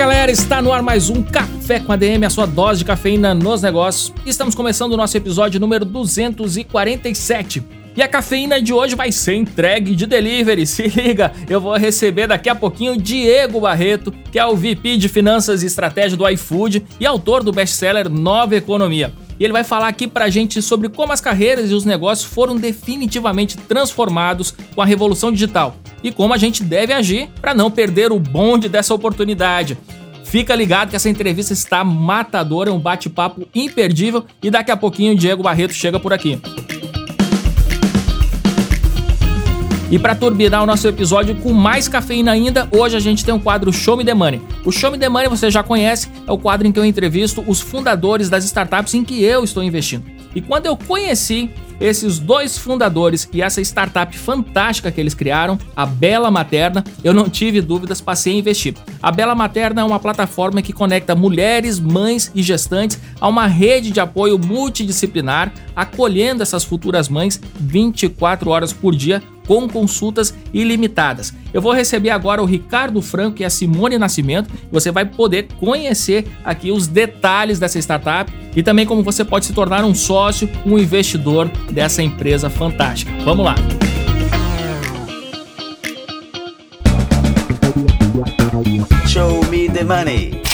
galera, está no ar mais um Café com a DM, a sua dose de cafeína nos negócios. Estamos começando o nosso episódio número 247. E a cafeína de hoje vai ser entregue de delivery. Se liga, eu vou receber daqui a pouquinho Diego Barreto, que é o VP de Finanças e Estratégia do iFood e autor do best-seller Nova Economia. E ele vai falar aqui pra gente sobre como as carreiras e os negócios foram definitivamente transformados com a revolução digital e como a gente deve agir para não perder o bonde dessa oportunidade. Fica ligado que essa entrevista está matadora, é um bate-papo imperdível e daqui a pouquinho o Diego Barreto chega por aqui. E para turbinar o nosso episódio com mais cafeína ainda, hoje a gente tem um quadro Show Me The Money. O Show Me The Money você já conhece, é o quadro em que eu entrevisto os fundadores das startups em que eu estou investindo. E quando eu conheci esses dois fundadores e essa startup fantástica que eles criaram, a Bela Materna, eu não tive dúvidas, passei a investir. A Bela Materna é uma plataforma que conecta mulheres, mães e gestantes a uma rede de apoio multidisciplinar, acolhendo essas futuras mães 24 horas por dia com consultas ilimitadas. Eu vou receber agora o Ricardo Franco e a Simone Nascimento. Você vai poder conhecer aqui os detalhes dessa startup e também como você pode se tornar um sócio, um investidor dessa empresa fantástica. Vamos lá! Show me the money.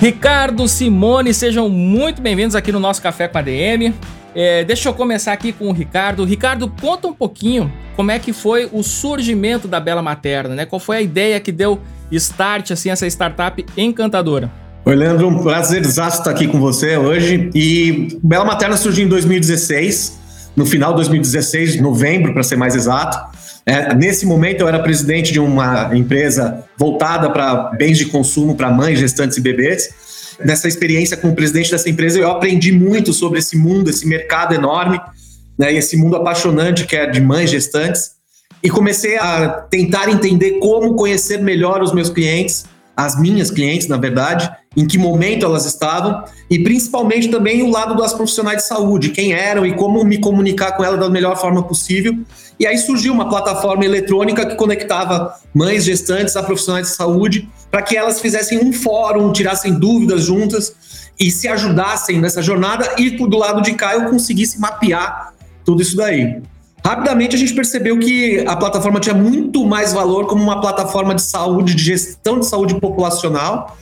Ricardo, Simone, sejam muito bem-vindos aqui no nosso Café com a DM. É, deixa eu começar aqui com o Ricardo. Ricardo, conta um pouquinho como é que foi o surgimento da Bela Materna, né? Qual foi a ideia que deu start, assim, essa startup encantadora? Oi, Leandro, um prazer estar aqui com você hoje. E Bela Materna surgiu em 2016, no final de 2016, novembro, para ser mais exato. É, nesse momento, eu era presidente de uma empresa voltada para bens de consumo para mães, gestantes e bebês. Nessa experiência como presidente dessa empresa, eu aprendi muito sobre esse mundo, esse mercado enorme, né, esse mundo apaixonante que é de mães gestantes. E comecei a tentar entender como conhecer melhor os meus clientes, as minhas clientes, na verdade, em que momento elas estavam e principalmente também o lado das profissionais de saúde, quem eram e como me comunicar com elas da melhor forma possível. E aí surgiu uma plataforma eletrônica que conectava mães gestantes a profissionais de saúde para que elas fizessem um fórum, tirassem dúvidas juntas e se ajudassem nessa jornada e do lado de cá eu conseguisse mapear tudo isso daí. Rapidamente a gente percebeu que a plataforma tinha muito mais valor como uma plataforma de saúde, de gestão de saúde populacional.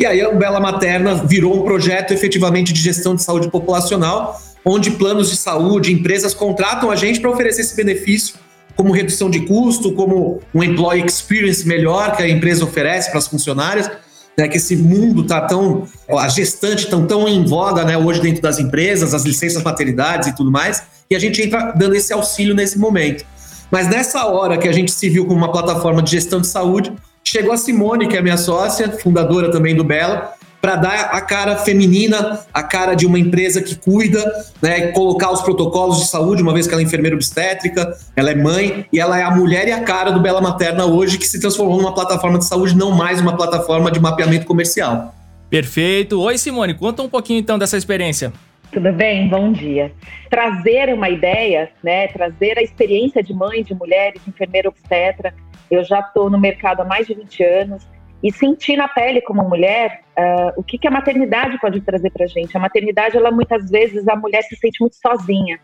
E aí a Bela Materna virou um projeto efetivamente de gestão de saúde populacional, onde planos de saúde, empresas contratam a gente para oferecer esse benefício como redução de custo, como um employee experience melhor que a empresa oferece para as funcionárias, né, que esse mundo tá tão, a gestante tão tão em voga, né, hoje dentro das empresas, as licenças maternidades e tudo mais, e a gente entra dando esse auxílio nesse momento. Mas nessa hora que a gente se viu como uma plataforma de gestão de saúde, chegou a Simone, que é minha sócia, fundadora também do Bela, para dar a cara feminina, a cara de uma empresa que cuida, né, colocar os protocolos de saúde, uma vez que ela é enfermeira obstétrica, ela é mãe e ela é a mulher e a cara do Bela Materna hoje, que se transformou numa plataforma de saúde, não mais uma plataforma de mapeamento comercial. Perfeito. Oi, Simone, conta um pouquinho então dessa experiência. Tudo bem? Bom dia. Trazer uma ideia, né? Trazer a experiência de mãe, de mulher, de enfermeira obstetra. Eu já estou no mercado há mais de 20 anos e sentir na pele como mulher uh, o que, que a maternidade pode trazer para a gente. A maternidade, ela muitas vezes a mulher se sente muito sozinha.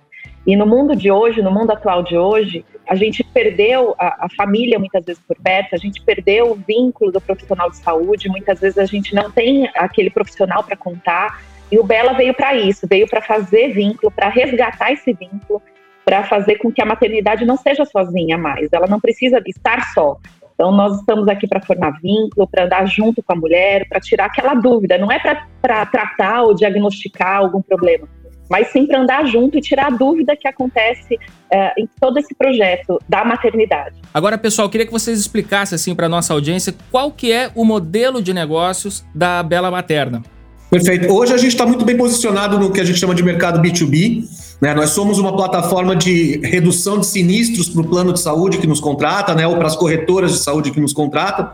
E no mundo de hoje, no mundo atual de hoje, a gente perdeu a, a, família muitas vezes por perto, a gente perdeu o vínculo do profissional de saúde, muitas vezes a gente não tem aquele profissional para contar. E o Bela veio para isso, veio para fazer vínculo, para resgatar esse vínculo, para fazer com que a maternidade não seja sozinha mais, ela não precisa estar só. Então, nós estamos aqui para formar vínculo, para andar junto com a mulher, para tirar aquela dúvida. Não é para tratar ou diagnosticar algum problema, mas sim para andar junto e tirar a dúvida que acontece é, em todo esse projeto da maternidade. Agora, pessoal, queria que vocês explicassem assim para nossa audiência qual que é o modelo de negócios da Bela Materna. Perfeito. Hoje a gente está muito bem posicionado no que a gente chama de mercado B2B. Né? Nós somos uma plataforma de redução de sinistros para o plano de saúde que nos contrata, né? ou para as corretoras de saúde que nos contratam.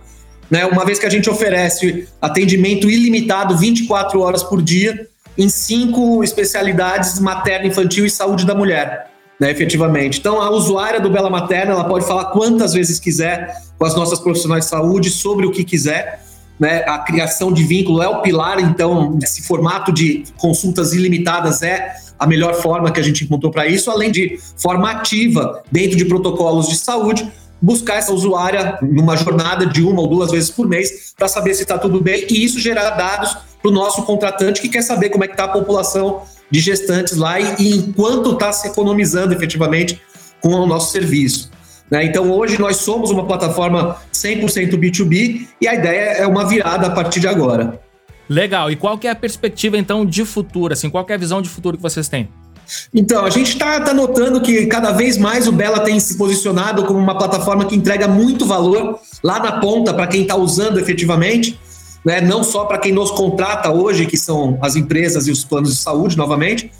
Né? Uma vez que a gente oferece atendimento ilimitado 24 horas por dia em cinco especialidades materno, infantil e saúde da mulher. Né, efetivamente. Então, a usuária do Bela Materna ela pode falar quantas vezes quiser com as nossas profissionais de saúde sobre o que quiser. Né? A criação de vínculo é o pilar, então, esse formato de consultas ilimitadas é a melhor forma que a gente encontrou para isso, além de forma ativa, dentro de protocolos de saúde, buscar essa usuária numa jornada de uma ou duas vezes por mês para saber se está tudo bem e isso gerar dados para o nosso contratante que quer saber como é que está a população de gestantes lá e, e enquanto está se economizando efetivamente com o nosso serviço. Né? Então, hoje nós somos uma plataforma 100% B2B e a ideia é uma virada a partir de agora. Legal. E qual que é a perspectiva, então, de futuro? Assim, qual é a visão de futuro que vocês têm? Então, a gente está tá notando que cada vez mais o Bela tem se posicionado como uma plataforma que entrega muito valor lá na ponta para quem está usando efetivamente né? não só para quem nos contrata hoje, que são as empresas e os planos de saúde, novamente,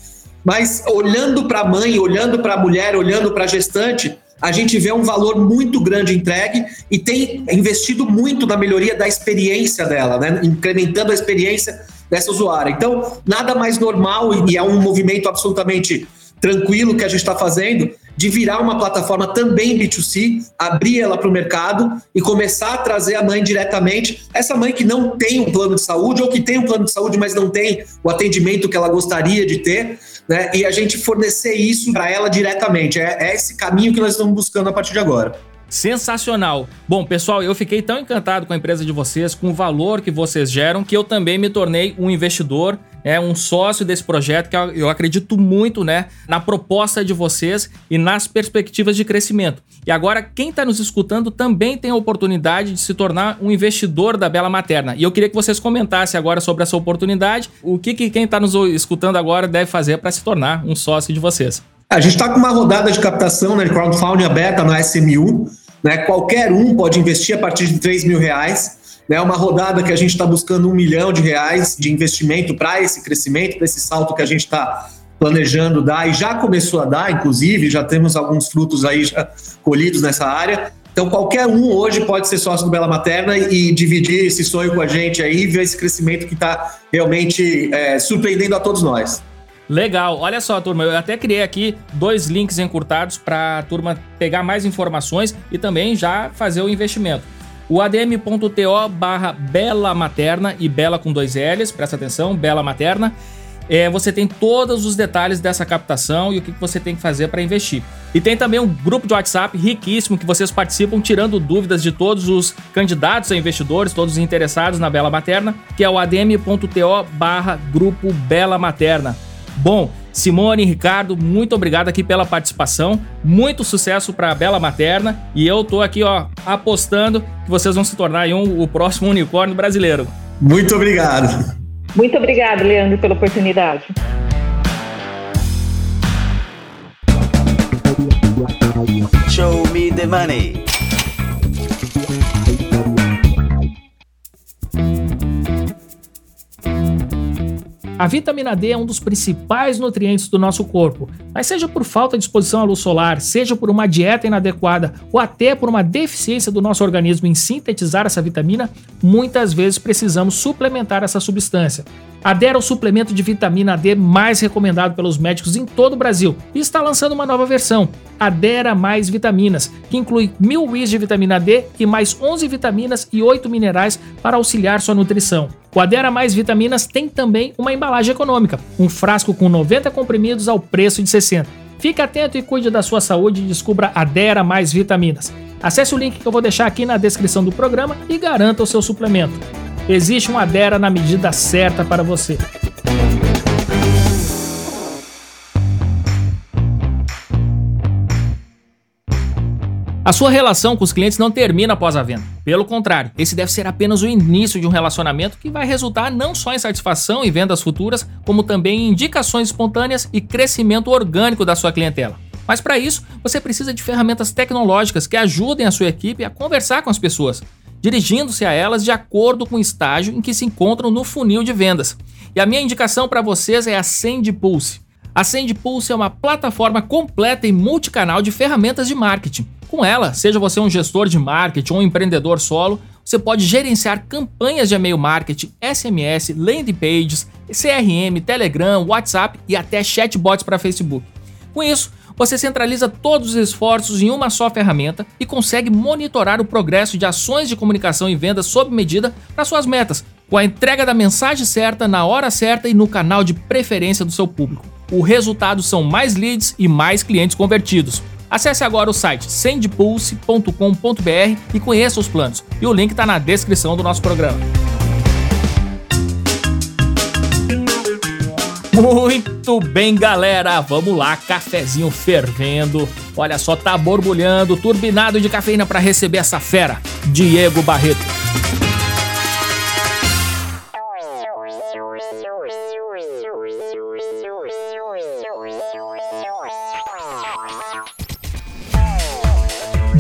mas olhando para a mãe, olhando para a mulher, olhando para a gestante, a gente vê um valor muito grande entregue e tem investido muito na melhoria da experiência dela, né? incrementando a experiência dessa usuária. Então, nada mais normal e é um movimento absolutamente tranquilo que a gente está fazendo de virar uma plataforma também B2C, abrir ela para o mercado e começar a trazer a mãe diretamente. Essa mãe que não tem um plano de saúde ou que tem um plano de saúde, mas não tem o atendimento que ela gostaria de ter, né? E a gente fornecer isso para ela diretamente. É, é esse caminho que nós estamos buscando a partir de agora. Sensacional. Bom, pessoal, eu fiquei tão encantado com a empresa de vocês, com o valor que vocês geram, que eu também me tornei um investidor, é um sócio desse projeto, que eu acredito muito, né, na proposta de vocês e nas perspectivas de crescimento. E agora, quem está nos escutando também tem a oportunidade de se tornar um investidor da Bela Materna. E eu queria que vocês comentassem agora sobre essa oportunidade, o que, que quem está nos escutando agora deve fazer para se tornar um sócio de vocês. A gente está com uma rodada de captação né, de crowdfunding aberta no SMU. Né? Qualquer um pode investir a partir de 3 mil reais. É né? uma rodada que a gente está buscando um milhão de reais de investimento para esse crescimento, para esse salto que a gente está planejando dar e já começou a dar, inclusive, já temos alguns frutos aí colhidos nessa área. Então, qualquer um hoje pode ser sócio do Bela Materna e dividir esse sonho com a gente aí, ver esse crescimento que está realmente é, surpreendendo a todos nós. Legal, olha só, turma, eu até criei aqui dois links encurtados para a turma pegar mais informações e também já fazer o investimento. O adm.to barra Bela Materna e Bela com dois L's, presta atenção, Bela Materna. É, você tem todos os detalhes dessa captação e o que você tem que fazer para investir. E tem também um grupo de WhatsApp riquíssimo que vocês participam tirando dúvidas de todos os candidatos a investidores, todos os interessados na Bela Materna, que é o adm.to barra Grupo Bela Materna. Bom, Simone e Ricardo, muito obrigado aqui pela participação. Muito sucesso para a Bela Materna e eu tô aqui, ó, apostando que vocês vão se tornar um, o próximo unicórnio brasileiro. Muito obrigado. Muito obrigado, Leandro, pela oportunidade. Show me the money. A vitamina D é um dos principais nutrientes do nosso corpo, mas seja por falta de exposição à luz solar, seja por uma dieta inadequada ou até por uma deficiência do nosso organismo em sintetizar essa vitamina, muitas vezes precisamos suplementar essa substância. A D é o suplemento de vitamina D mais recomendado pelos médicos em todo o Brasil e está lançando uma nova versão, a Dera Mais Vitaminas, que inclui mil WIs de vitamina D e mais 11 vitaminas e 8 minerais para auxiliar sua nutrição. O Adera Mais Vitaminas tem também uma embalagem econômica, um frasco com 90 comprimidos ao preço de 60. Fique atento e cuide da sua saúde e descubra Adera Mais Vitaminas. Acesse o link que eu vou deixar aqui na descrição do programa e garanta o seu suplemento. Existe um Adera na medida certa para você. A sua relação com os clientes não termina após a venda. Pelo contrário, esse deve ser apenas o início de um relacionamento que vai resultar não só em satisfação e vendas futuras, como também em indicações espontâneas e crescimento orgânico da sua clientela. Mas para isso, você precisa de ferramentas tecnológicas que ajudem a sua equipe a conversar com as pessoas, dirigindo-se a elas de acordo com o estágio em que se encontram no funil de vendas. E a minha indicação para vocês é a Send Pulse. A Send Pulse é uma plataforma completa e multicanal de ferramentas de marketing com ela, seja você um gestor de marketing ou um empreendedor solo, você pode gerenciar campanhas de e-mail marketing, SMS, landing pages, CRM, Telegram, WhatsApp e até chatbots para Facebook. Com isso, você centraliza todos os esforços em uma só ferramenta e consegue monitorar o progresso de ações de comunicação e vendas sob medida para suas metas, com a entrega da mensagem certa na hora certa e no canal de preferência do seu público. O resultado são mais leads e mais clientes convertidos. Acesse agora o site sendpulse.com.br e conheça os planos. E o link está na descrição do nosso programa. Muito bem, galera. Vamos lá, cafezinho fervendo. Olha só, tá borbulhando, turbinado de cafeína para receber essa fera, Diego Barreto.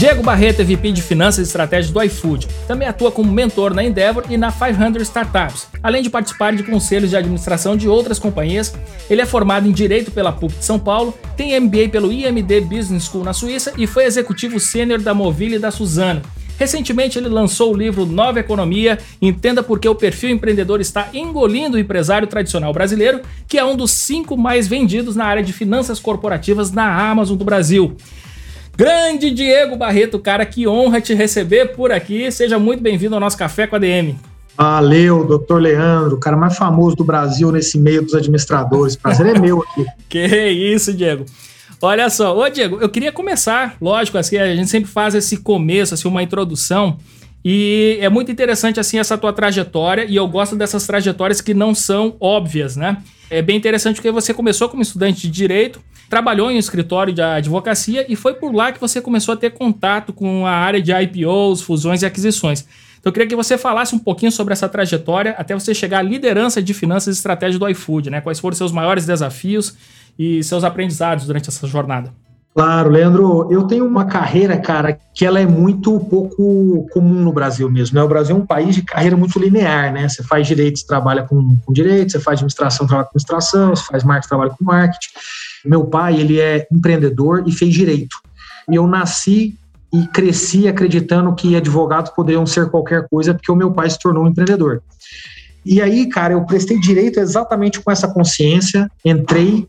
Diego Barreto é VP de Finanças e Estratégias do iFood. Também atua como mentor na Endeavor e na 500 Startups. Além de participar de conselhos de administração de outras companhias, ele é formado em Direito pela PUC de São Paulo, tem MBA pelo IMD Business School na Suíça e foi executivo sênior da Movile e da Suzano. Recentemente ele lançou o livro Nova Economia, entenda por que o perfil empreendedor está engolindo o empresário tradicional brasileiro, que é um dos cinco mais vendidos na área de finanças corporativas na Amazon do Brasil. Grande Diego Barreto, cara, que honra te receber por aqui. Seja muito bem-vindo ao nosso Café com a DM. Valeu, doutor Leandro, o cara mais famoso do Brasil nesse meio dos administradores. Prazer é meu aqui. que isso, Diego. Olha só, ô Diego, eu queria começar, lógico, assim, a gente sempre faz esse começo, assim, uma introdução, e é muito interessante, assim, essa tua trajetória, e eu gosto dessas trajetórias que não são óbvias, né? É bem interessante porque você começou como estudante de Direito, trabalhou em um escritório de advocacia e foi por lá que você começou a ter contato com a área de IPOs, fusões e aquisições. Então eu queria que você falasse um pouquinho sobre essa trajetória até você chegar à liderança de finanças e estratégia do iFood, né? Quais foram seus maiores desafios e seus aprendizados durante essa jornada? Claro, Leandro, eu tenho uma carreira, cara, que ela é muito pouco comum no Brasil mesmo. Né? O Brasil é um país de carreira muito linear, né? Você faz direito, trabalha com, com direito, você faz administração, trabalha com administração, você faz marketing, trabalha com marketing. Meu pai, ele é empreendedor e fez direito. E eu nasci e cresci acreditando que advogados poderiam ser qualquer coisa, porque o meu pai se tornou um empreendedor. E aí, cara, eu prestei direito exatamente com essa consciência, entrei.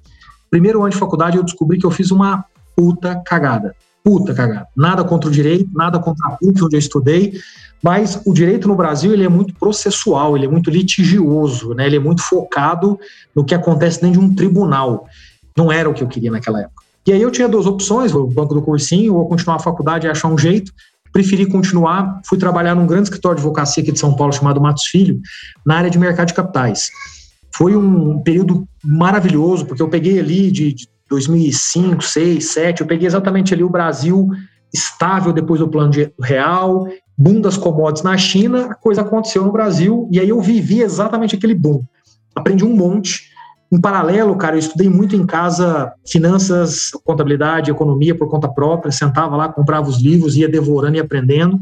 Primeiro ano de faculdade, eu descobri que eu fiz uma puta cagada. Puta cagada. Nada contra o direito, nada contra a PUC, onde eu estudei, mas o direito no Brasil ele é muito processual, ele é muito litigioso, né? ele é muito focado no que acontece dentro de um tribunal. Não era o que eu queria naquela época. E aí eu tinha duas opções, o banco do cursinho ou continuar a faculdade e achar um jeito. Preferi continuar, fui trabalhar num grande escritório de advocacia aqui de São Paulo chamado Matos Filho, na área de mercado de capitais. Foi um período maravilhoso, porque eu peguei ali de, de 2005, 2006, 2007, eu peguei exatamente ali o Brasil estável depois do plano de real, boom das commodities na China, a coisa aconteceu no Brasil e aí eu vivi exatamente aquele boom. Aprendi um monte, em paralelo, cara, eu estudei muito em casa finanças, contabilidade, economia por conta própria, sentava lá, comprava os livros, ia devorando e aprendendo.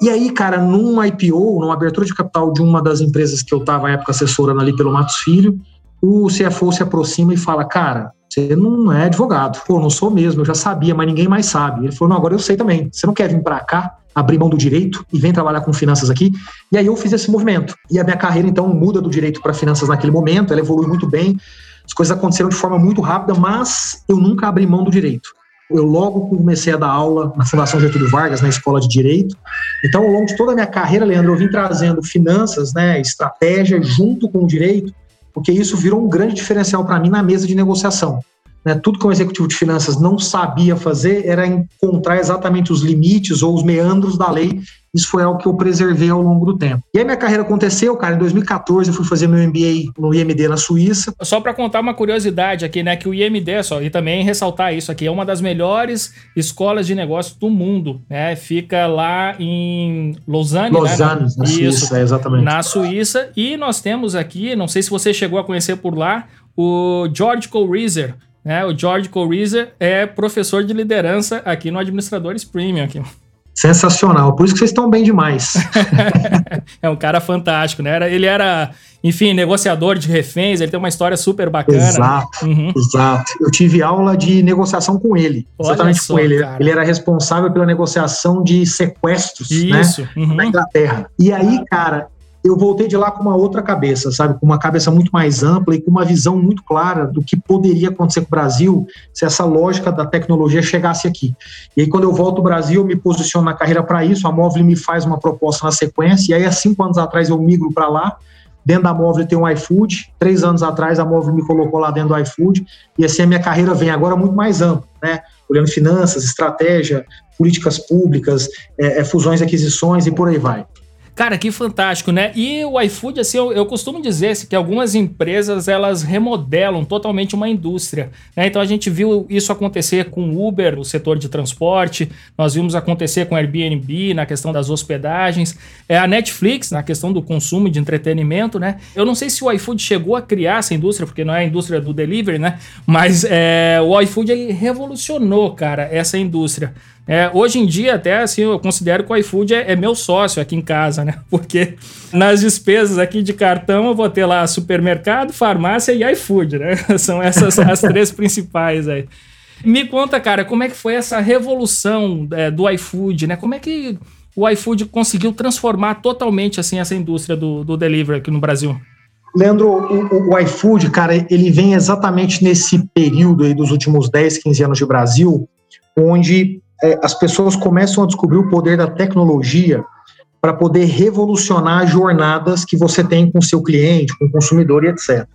E aí, cara, num IPO, numa abertura de capital de uma das empresas que eu estava à época assessorando ali pelo Matos Filho, o CFO se aproxima e fala: Cara, você não é advogado. Pô, não sou mesmo, eu já sabia, mas ninguém mais sabe. Ele falou: Não, agora eu sei também. Você não quer vir para cá? abrir mão do direito e vem trabalhar com finanças aqui. E aí eu fiz esse movimento. E a minha carreira, então, muda do direito para finanças naquele momento, ela evolui muito bem. As coisas aconteceram de forma muito rápida, mas eu nunca abri mão do direito. Eu logo comecei a dar aula na Fundação Getúlio Vargas, na Escola de Direito. Então, ao longo de toda a minha carreira, Leandro, eu vim trazendo finanças, né, estratégia junto com o direito, porque isso virou um grande diferencial para mim na mesa de negociação. Né, tudo que um executivo de finanças não sabia fazer era encontrar exatamente os limites ou os meandros da lei. Isso foi algo que eu preservei ao longo do tempo. E aí minha carreira aconteceu, cara, em 2014 eu fui fazer meu MBA no IMD na Suíça. Só para contar uma curiosidade aqui, né, que o IMD, só, e também ressaltar isso aqui, é uma das melhores escolas de negócios do mundo, né? Fica lá em Lausanne, Lausanne, né? na, na Suíça, exatamente. Na Suíça, e nós temos aqui, não sei se você chegou a conhecer por lá, o George Corezer, né? O George Corezer é professor de liderança aqui no Administradores Premium. Aqui. Sensacional, por isso que vocês estão bem demais. é um cara fantástico, né? Ele era, enfim, negociador de reféns, ele tem uma história super bacana. Exato, uhum. exato. Eu tive aula de negociação com ele, Olha exatamente só, com ele. Cara. Ele era responsável pela negociação de sequestros, né? Isso. né? Uhum. Na Inglaterra. E aí, cara, eu voltei de lá com uma outra cabeça, sabe? Com uma cabeça muito mais ampla e com uma visão muito clara do que poderia acontecer com o Brasil se essa lógica da tecnologia chegasse aqui. E aí, quando eu volto ao Brasil, eu me posiciono na carreira para isso, a Móvel me faz uma proposta na sequência, e aí, há cinco anos atrás, eu migro para lá. Dentro da Móvel tem um iFood. Três anos atrás, a Móvel me colocou lá dentro do iFood. E assim a minha carreira vem agora muito mais ampla, né? Olhando finanças, estratégia, políticas públicas, é, é, fusões e aquisições e por aí vai. Cara, que fantástico, né? E o iFood, assim, eu, eu costumo dizer assim, que algumas empresas elas remodelam totalmente uma indústria. Né? Então a gente viu isso acontecer com o Uber, o setor de transporte, nós vimos acontecer com Airbnb na questão das hospedagens, é a Netflix na questão do consumo de entretenimento, né? Eu não sei se o iFood chegou a criar essa indústria, porque não é a indústria do delivery, né? Mas é, o iFood ele revolucionou, cara, essa indústria. É, hoje em dia, até assim, eu considero que o iFood é, é, meu sócio aqui em casa, né? Porque nas despesas aqui de cartão eu vou ter lá supermercado, farmácia e iFood, né? São essas as três principais aí. Me conta, cara, como é que foi essa revolução é, do iFood, né? Como é que o iFood conseguiu transformar totalmente assim essa indústria do, do delivery aqui no Brasil? Leandro, o, o, iFood, cara, ele vem exatamente nesse período aí dos últimos 10, 15 anos de Brasil, onde é, as pessoas começam a descobrir o poder da tecnologia para poder revolucionar jornadas que você tem com seu cliente, com o consumidor e etc.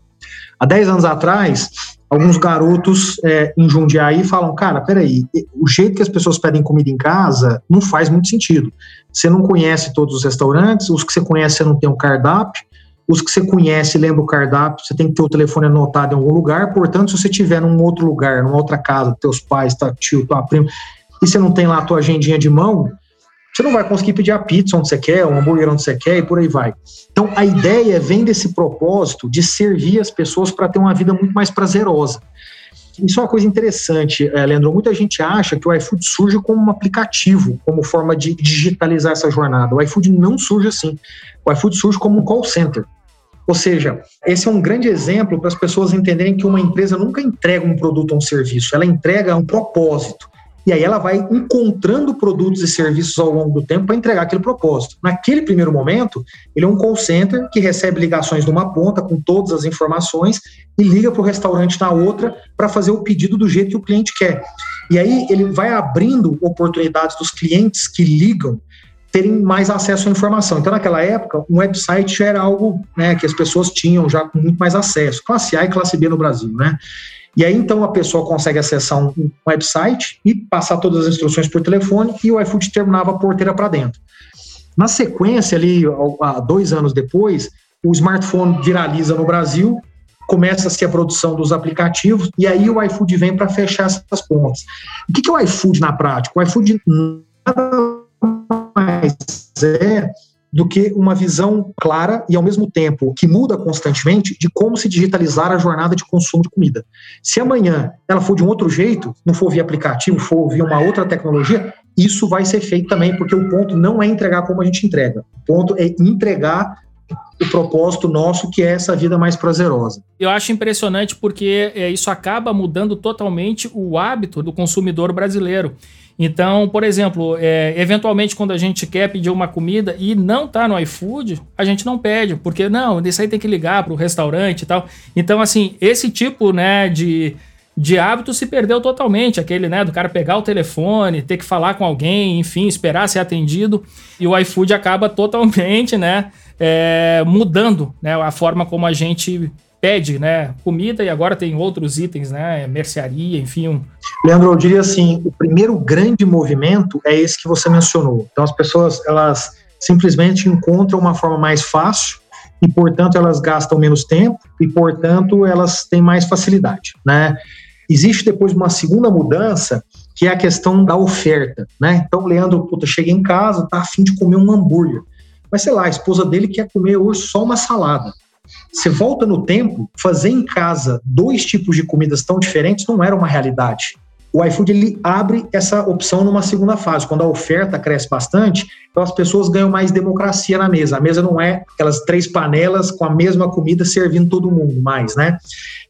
Há 10 anos atrás, alguns garotos é, em Jundiaí falam, cara, peraí, o jeito que as pessoas pedem comida em casa não faz muito sentido. Você não conhece todos os restaurantes, os que você conhece você não tem o um cardápio, os que você conhece lembra o cardápio, você tem que ter o telefone anotado em algum lugar, portanto, se você estiver num outro lugar, numa outra casa, teus pais, tua tio, tua prima, e você não tem lá a tua agendinha de mão, você não vai conseguir pedir a pizza onde você quer, um hambúrguer onde você quer e por aí vai. Então, a ideia vem desse propósito de servir as pessoas para ter uma vida muito mais prazerosa. Isso é uma coisa interessante, eh, Leandro. Muita gente acha que o iFood surge como um aplicativo, como forma de digitalizar essa jornada. O iFood não surge assim. O iFood surge como um call center. Ou seja, esse é um grande exemplo para as pessoas entenderem que uma empresa nunca entrega um produto ou um serviço, ela entrega um propósito. E aí ela vai encontrando produtos e serviços ao longo do tempo para entregar aquele propósito. Naquele primeiro momento, ele é um call center que recebe ligações de uma ponta com todas as informações e liga para o restaurante na outra para fazer o pedido do jeito que o cliente quer. E aí ele vai abrindo oportunidades dos clientes que ligam terem mais acesso à informação. Então, naquela época, um website era algo né, que as pessoas tinham já com muito mais acesso. Classe A e classe B no Brasil, né? E aí, então, a pessoa consegue acessar um, website e passar todas as instruções por telefone e o iFood terminava a porteira para dentro. Na sequência, ali, dois anos depois, o smartphone viraliza no Brasil, começa-se a produção dos aplicativos e aí o iFood vem para fechar essas pontas. O que é o iFood na prática? O iFood nada mais é do que uma visão clara e, ao mesmo tempo, que muda constantemente de como se digitalizar a jornada de consumo de comida. Se amanhã ela for de um outro jeito, não for via aplicativo, for via uma outra tecnologia, isso vai ser feito também, porque o ponto não é entregar como a gente entrega. O ponto é entregar o propósito nosso, que é essa vida mais prazerosa. Eu acho impressionante porque é, isso acaba mudando totalmente o hábito do consumidor brasileiro. Então, por exemplo, é, eventualmente quando a gente quer pedir uma comida e não tá no iFood, a gente não pede, porque não, isso aí tem que ligar para o restaurante e tal. Então, assim, esse tipo né, de, de hábito se perdeu totalmente. Aquele, né, do cara pegar o telefone, ter que falar com alguém, enfim, esperar ser atendido. E o iFood acaba totalmente, né, é, mudando né, a forma como a gente pede, né, comida e agora tem outros itens, né, mercearia, enfim. Leandro, eu diria assim, o primeiro grande movimento é esse que você mencionou. Então as pessoas, elas simplesmente encontram uma forma mais fácil e, portanto, elas gastam menos tempo e, portanto, elas têm mais facilidade, né? Existe depois uma segunda mudança, que é a questão da oferta, né? Então, Leandro, puta, chega em casa, tá afim de comer um hambúrguer. Mas, sei lá, a esposa dele quer comer hoje só uma salada. Você volta no tempo, fazer em casa dois tipos de comidas tão diferentes não era uma realidade o iFood ele abre essa opção numa segunda fase. Quando a oferta cresce bastante, então as pessoas ganham mais democracia na mesa. A mesa não é aquelas três panelas com a mesma comida servindo todo mundo mais, né?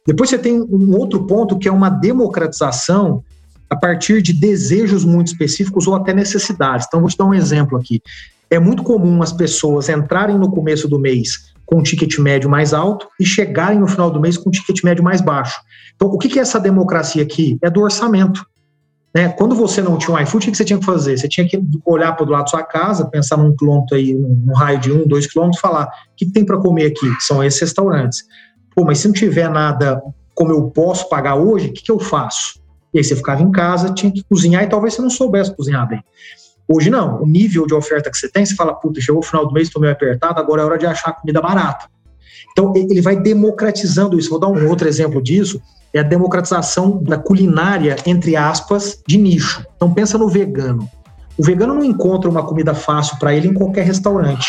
Depois você tem um outro ponto que é uma democratização a partir de desejos muito específicos ou até necessidades. Então vou te dar um exemplo aqui. É muito comum as pessoas entrarem no começo do mês com um ticket médio mais alto e chegarem no final do mês com um ticket médio mais baixo. Então, o que é essa democracia aqui? É do orçamento. Né? Quando você não tinha um iFood, o que você tinha que fazer? Você tinha que olhar para o lado da sua casa, pensar num quilômetro aí, num raio de um, dois quilômetros, falar: o que tem para comer aqui? São esses restaurantes. Pô, mas se não tiver nada como eu posso pagar hoje, o que, que eu faço? E aí você ficava em casa, tinha que cozinhar e talvez você não soubesse cozinhar bem. Hoje não, o nível de oferta que você tem, você fala, puta, chegou o final do mês, estou meio apertado, agora é hora de achar comida barata. Então, ele vai democratizando isso. Vou dar um outro exemplo disso, é a democratização da culinária, entre aspas, de nicho. Então, pensa no vegano. O vegano não encontra uma comida fácil para ele em qualquer restaurante.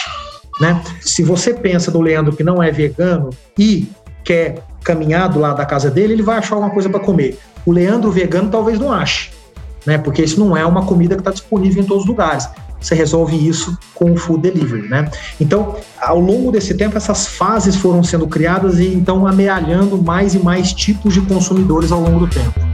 Né? Se você pensa do Leandro que não é vegano e quer caminhar do lado da casa dele, ele vai achar alguma coisa para comer. O Leandro vegano talvez não ache né? Porque isso não é uma comida que está disponível em todos os lugares. Você resolve isso com o food delivery, né? Então, ao longo desse tempo, essas fases foram sendo criadas e então amealhando mais e mais tipos de consumidores ao longo do tempo.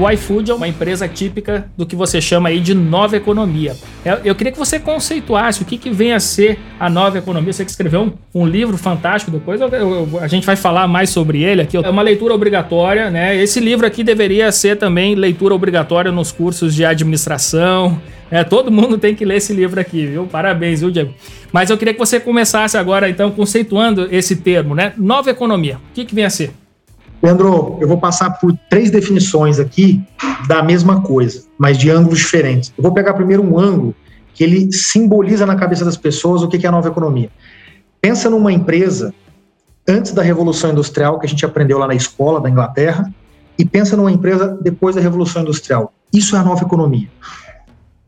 O iFood é uma empresa típica do que você chama aí de nova economia. Eu, queria que você conceituasse o que, que vem a ser a nova economia. Você que escreveu um, um livro fantástico depois, eu, eu, a gente vai falar mais sobre ele aqui. É uma leitura obrigatória, né? Esse livro aqui deveria ser também leitura obrigatória nos cursos de administração. É, todo mundo tem que ler esse livro aqui, viu? Parabéns, viu, Diego? Mas eu queria que você começasse agora, então, conceituando esse termo, né? Nova economia. O que, que vem a ser? Leandro, eu vou passar por três definições aqui da mesma coisa, mas de ângulos diferentes. Eu vou pegar primeiro um ângulo que ele simboliza na cabeça das pessoas o que é a nova economia. Pensa numa empresa antes da Revolução Industrial, que a gente aprendeu lá na escola da Inglaterra, e pensa numa empresa depois da Revolução Industrial. Isso é a nova economia.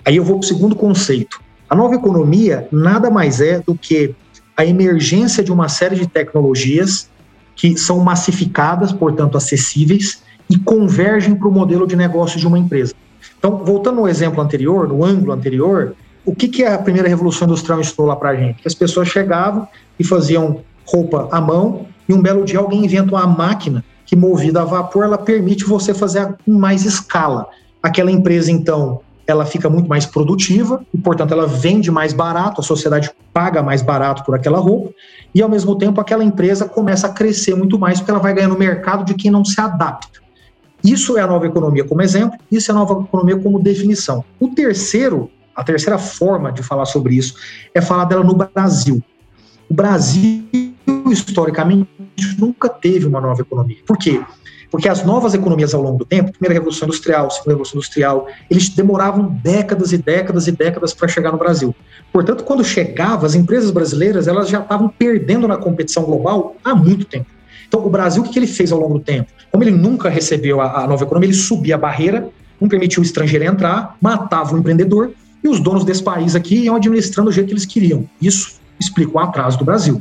Aí eu vou para o segundo conceito. A nova economia nada mais é do que a emergência de uma série de tecnologias que são massificadas, portanto acessíveis, e convergem para o modelo de negócio de uma empresa. Então, voltando ao exemplo anterior, no ângulo anterior, o que, que a primeira revolução industrial ensinou lá para a gente? Que as pessoas chegavam e faziam roupa à mão, e um belo dia alguém inventa uma máquina que, movida a vapor, ela permite você fazer em mais escala. Aquela empresa, então, ela fica muito mais produtiva e, portanto, ela vende mais barato, a sociedade paga mais barato por aquela roupa, e ao mesmo tempo aquela empresa começa a crescer muito mais porque ela vai ganhar no mercado de quem não se adapta. Isso é a nova economia como exemplo, isso é a nova economia como definição. O terceiro, a terceira forma de falar sobre isso é falar dela no Brasil. O Brasil, historicamente, nunca teve uma nova economia. Por quê? Porque as novas economias ao longo do tempo, primeira revolução industrial, segunda revolução industrial, eles demoravam décadas e décadas e décadas para chegar no Brasil. Portanto, quando chegava, as empresas brasileiras elas já estavam perdendo na competição global há muito tempo. Então, o Brasil, o que ele fez ao longo do tempo? Como ele nunca recebeu a, a nova economia, ele subia a barreira, não permitiu o estrangeiro entrar, matava o empreendedor e os donos desse país aqui iam administrando do jeito que eles queriam. Isso explica o atraso do Brasil.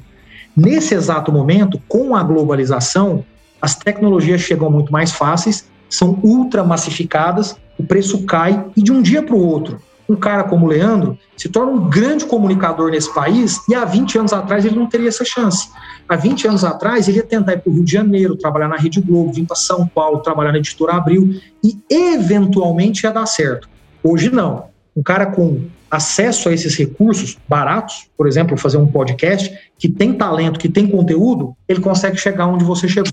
Nesse exato momento, com a globalização, as tecnologias chegam muito mais fáceis, são ultra massificadas, o preço cai e de um dia para o outro, um cara como o Leandro se torna um grande comunicador nesse país e há 20 anos atrás ele não teria essa chance. Há 20 anos atrás ele ia tentar ir para o Rio de Janeiro, trabalhar na Rede Globo, vir para São Paulo, trabalhar na Editora Abril e eventualmente ia dar certo. Hoje não. Um cara com acesso a esses recursos baratos, por exemplo, fazer um podcast, que tem talento, que tem conteúdo, ele consegue chegar onde você chegou.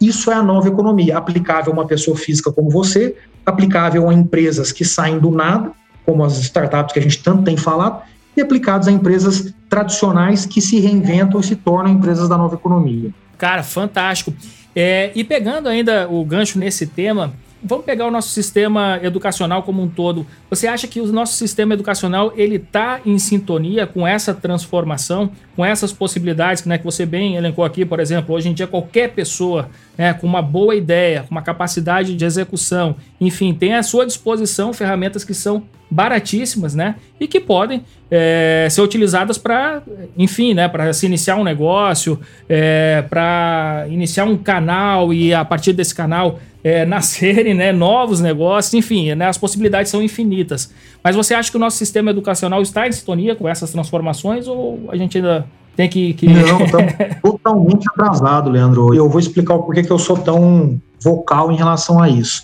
Isso é a nova economia, aplicável a uma pessoa física como você, aplicável a empresas que saem do nada, como as startups que a gente tanto tem falado, e aplicados a empresas tradicionais que se reinventam e se tornam empresas da nova economia. Cara, fantástico. É, e pegando ainda o gancho nesse tema, vamos pegar o nosso sistema educacional como um todo. Você acha que o nosso sistema educacional ele está em sintonia com essa transformação, com essas possibilidades né, que você bem elencou aqui, por exemplo, hoje em dia qualquer pessoa né, com uma boa ideia, com uma capacidade de execução, enfim, tem à sua disposição ferramentas que são baratíssimas, né? E que podem é, ser utilizadas para, enfim, né? Para se iniciar um negócio, é, para iniciar um canal e a partir desse canal é, nascerem né, novos negócios, enfim, né, as possibilidades são infinitas. Mas você acha que o nosso sistema educacional está em sintonia com essas transformações ou a gente ainda tem que. que... Não, totalmente atrasado, Leandro. Eu vou explicar o porquê que eu sou tão vocal em relação a isso.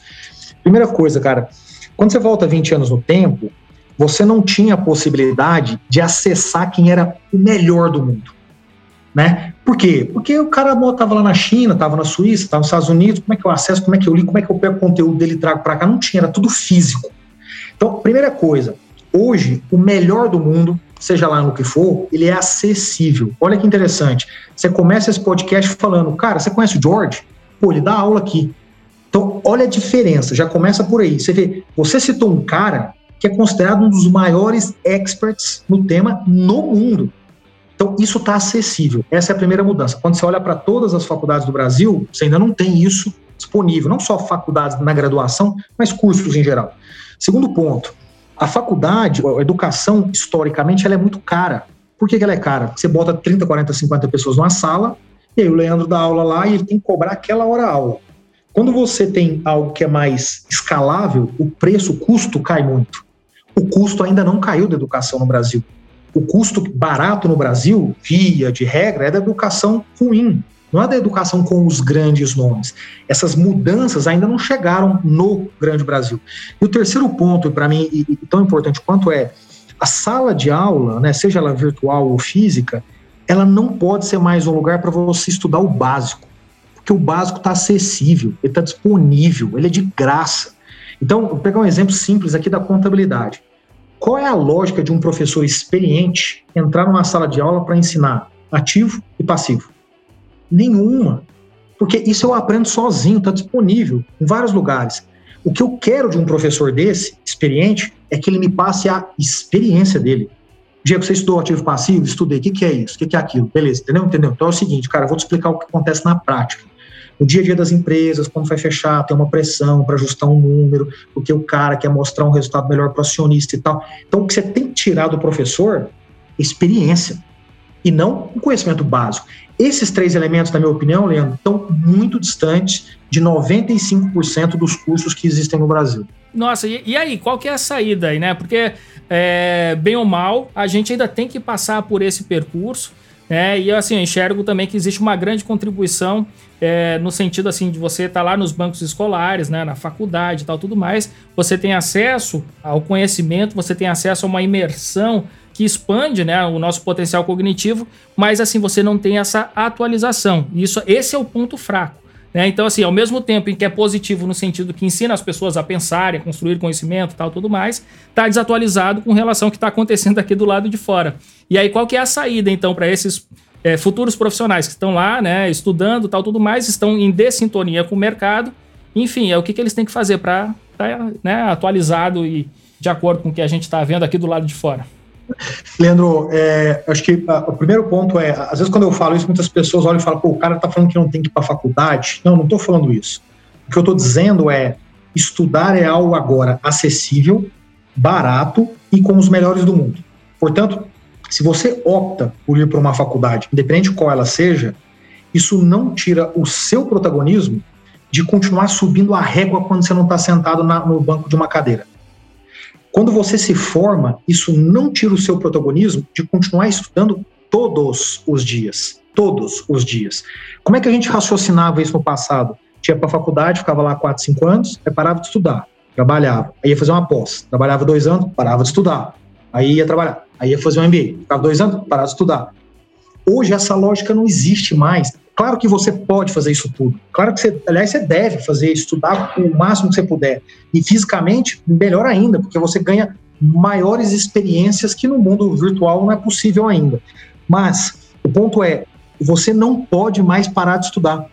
Primeira coisa, cara, quando você volta 20 anos no tempo, você não tinha a possibilidade de acessar quem era o melhor do mundo. Né? Por quê? Porque o cara estava lá na China, estava na Suíça, estava nos Estados Unidos, como é que eu acesso, como é que eu li, como é que eu pego o conteúdo dele e trago para cá? Não tinha, era tudo físico. Então, primeira coisa, hoje, o melhor do mundo, seja lá no que for, ele é acessível. Olha que interessante. Você começa esse podcast falando, cara, você conhece o George? Pô, ele dá aula aqui. Então, olha a diferença, já começa por aí. Você vê, você citou um cara que é considerado um dos maiores experts no tema no mundo. Então, isso está acessível. Essa é a primeira mudança. Quando você olha para todas as faculdades do Brasil, você ainda não tem isso disponível, não só faculdades na graduação, mas cursos em geral. Segundo ponto, a faculdade, a educação, historicamente, ela é muito cara. Por que, ela é cara? Você bota 30, 40, 50 pessoas numa sala, e aí o Leandro dá aula lá e ele tem que cobrar aquela hora aula. Quando você tem algo que é mais escalável, o preço, o custo cai muito. O custo ainda não caiu da educação no Brasil. O custo barato no Brasil, via de regra, é da educação ruim, não é da educação com os grandes nomes. Essas mudanças ainda não chegaram no grande Brasil. E o terceiro ponto, para mim, e, tão importante quanto é a sala de aula, né, seja ela virtual ou física, ela não pode ser mais um lugar para você estudar o básico porque o básico está acessível, ele está disponível, ele é de graça. Então, vou pegar um exemplo simples aqui da contabilidade. Qual é a lógica de um professor experiente entrar numa sala de aula para ensinar ativo e passivo? Nenhuma. Porque isso eu aprendo sozinho, está disponível em vários lugares. O que eu quero de um professor desse, experiente, é que ele me passe a experiência dele. Diego, você estudou ativo passivo? Estudei. O que, que é isso? O que, que é aquilo? Beleza, entendeu? Entendeu? Então é o seguinte, cara, eu vou te explicar o que acontece na prática no dia a dia das empresas, quando vai fechar, tem uma pressão para ajustar um número, porque o cara quer mostrar um resultado melhor para o acionista e tal. Então, o que você tem que tirar do professor experiência e não um conhecimento básico. Esses três elementos, na minha opinião, Leandro, estão muito distantes de 95% dos cursos que existem no Brasil. Nossa, e, e, aí, qual que é a saída aí, né? Porque, é, bem ou mal, a gente ainda tem que passar por esse percurso é, e assim, eu enxergo também que existe uma grande contribuição é, no sentido assim de você estar tá lá nos bancos escolares, né, na faculdade e tal, tudo mais. Você tem acesso ao conhecimento, você tem acesso a uma imersão que expande né, o nosso potencial cognitivo, mas assim você não tem essa atualização. Isso, esse é o ponto fraco. Né? Então, assim, ao mesmo tempo em que é positivo no sentido que ensina as pessoas a pensarem, a construir conhecimento tal, tudo mais, está desatualizado com relação ao que está acontecendo aqui do lado de fora. E aí, qual que é a saída, então, para esses é, futuros profissionais que estão lá, né, estudando tal, tudo mais, estão em dessintonia com o mercado? Enfim, é o que, que eles têm que fazer para estar né, atualizado e de acordo com o que a gente está vendo aqui do lado de fora. Leandro, é, acho que a, o primeiro ponto é, às vezes quando eu falo isso, muitas pessoas olham e falam, pô, o cara tá falando que não tem que ir para faculdade. Não, não estou falando isso. O que eu estou dizendo é, estudar é algo agora acessível, barato e com os melhores do mundo. Portanto, se você opta por ir para uma faculdade, independente de qual ela seja, isso não tira o seu protagonismo de continuar subindo a régua quando você não está sentado na, no banco de uma cadeira. Quando você se forma, isso não tira o seu protagonismo de continuar estudando todos os dias. Todos os dias. Como é que a gente raciocinava isso no passado? Tinha para a faculdade, ficava lá 4, 5 anos, aí parava de estudar, trabalhava. Aí ia fazer uma pós, trabalhava dois anos, parava de estudar. Aí ia trabalhar, aí ia fazer um MBA, ficava dois anos, parava de estudar. Hoje essa lógica não existe mais. Claro que você pode fazer isso tudo. Claro que você, aliás, você deve fazer, estudar o máximo que você puder. E fisicamente, melhor ainda, porque você ganha maiores experiências que no mundo virtual não é possível ainda. Mas o ponto é, você não pode mais parar de estudar.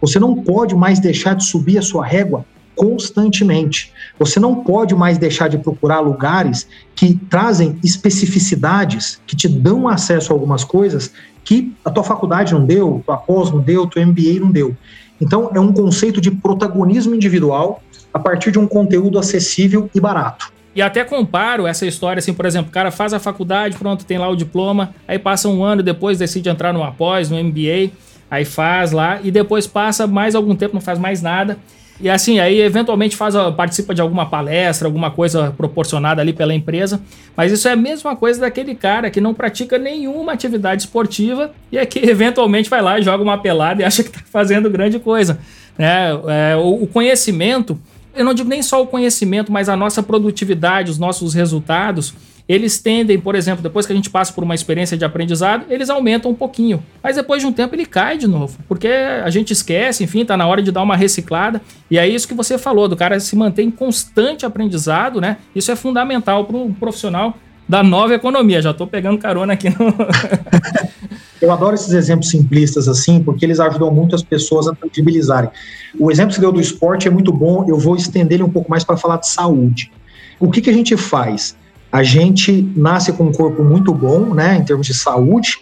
Você não pode mais deixar de subir a sua régua constantemente. Você não pode mais deixar de procurar lugares que trazem especificidades, que te dão acesso a algumas coisas que a tua faculdade não deu, tua pós não deu, tua MBA não deu. Então, é um conceito de protagonismo individual a partir de um conteúdo acessível e barato. E até comparo essa história, assim, por exemplo, o cara faz a faculdade, pronto, tem lá o diploma, aí passa um ano, depois decide entrar no após, no MBA, aí faz lá, e depois passa mais algum tempo, não faz mais nada. E assim, aí eventualmente faz, participa de alguma palestra, alguma coisa proporcionada ali pela empresa. Mas isso é a mesma coisa daquele cara que não pratica nenhuma atividade esportiva e é que eventualmente vai lá e joga uma pelada e acha que está fazendo grande coisa. É, é, o, o conhecimento, eu não digo nem só o conhecimento, mas a nossa produtividade, os nossos resultados eles tendem, por exemplo, depois que a gente passa por uma experiência de aprendizado, eles aumentam um pouquinho. Mas depois de um tempo ele cai de novo, porque a gente esquece, enfim, tá na hora de dar uma reciclada. E é isso que você falou, do cara se manter em constante aprendizado, né? Isso é fundamental para um profissional da nova economia. Já estou pegando carona aqui no. Eu adoro esses exemplos simplistas assim, porque eles ajudam muito as pessoas a tangibilizarem. O exemplo que você deu do esporte é muito bom, eu vou estender ele um pouco mais para falar de saúde. O que, que a gente faz? A gente nasce com um corpo muito bom, né, em termos de saúde,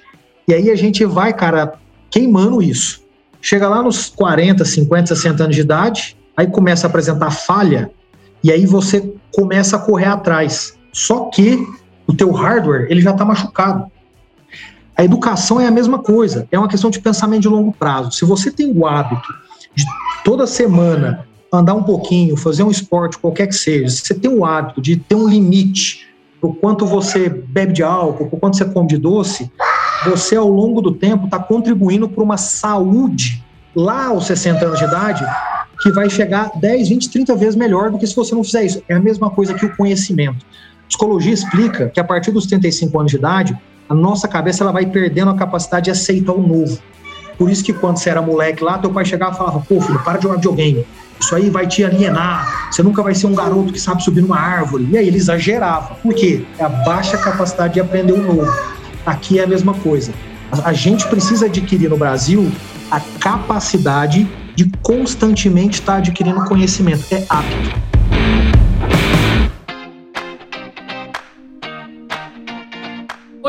e aí a gente vai, cara, queimando isso. Chega lá nos 40, 50, 60 anos de idade, aí começa a apresentar falha, e aí você começa a correr atrás. Só que o teu hardware, ele já está machucado. A educação é a mesma coisa, é uma questão de pensamento de longo prazo. Se você tem o hábito de toda semana andar um pouquinho, fazer um esporte, qualquer que seja, se você tem o hábito de ter um limite por quanto você bebe de álcool, por quanto você come de doce, você ao longo do tempo está contribuindo para uma saúde lá aos 60 anos de idade que vai chegar 10, 20, 30 vezes melhor do que se você não fizer isso. É a mesma coisa que o conhecimento. Psicologia explica que a partir dos 35 anos de idade, a nossa cabeça ela vai perdendo a capacidade de aceitar o novo. Por isso que quando você era moleque lá, teu pai chegava e falava, pô filho, para de jogar videogame isso aí vai te alienar, você nunca vai ser um garoto que sabe subir numa árvore. E aí ele exagerava. Por quê? É a baixa capacidade de aprender o novo. Aqui é a mesma coisa. A gente precisa adquirir no Brasil a capacidade de constantemente estar adquirindo conhecimento. É hábito.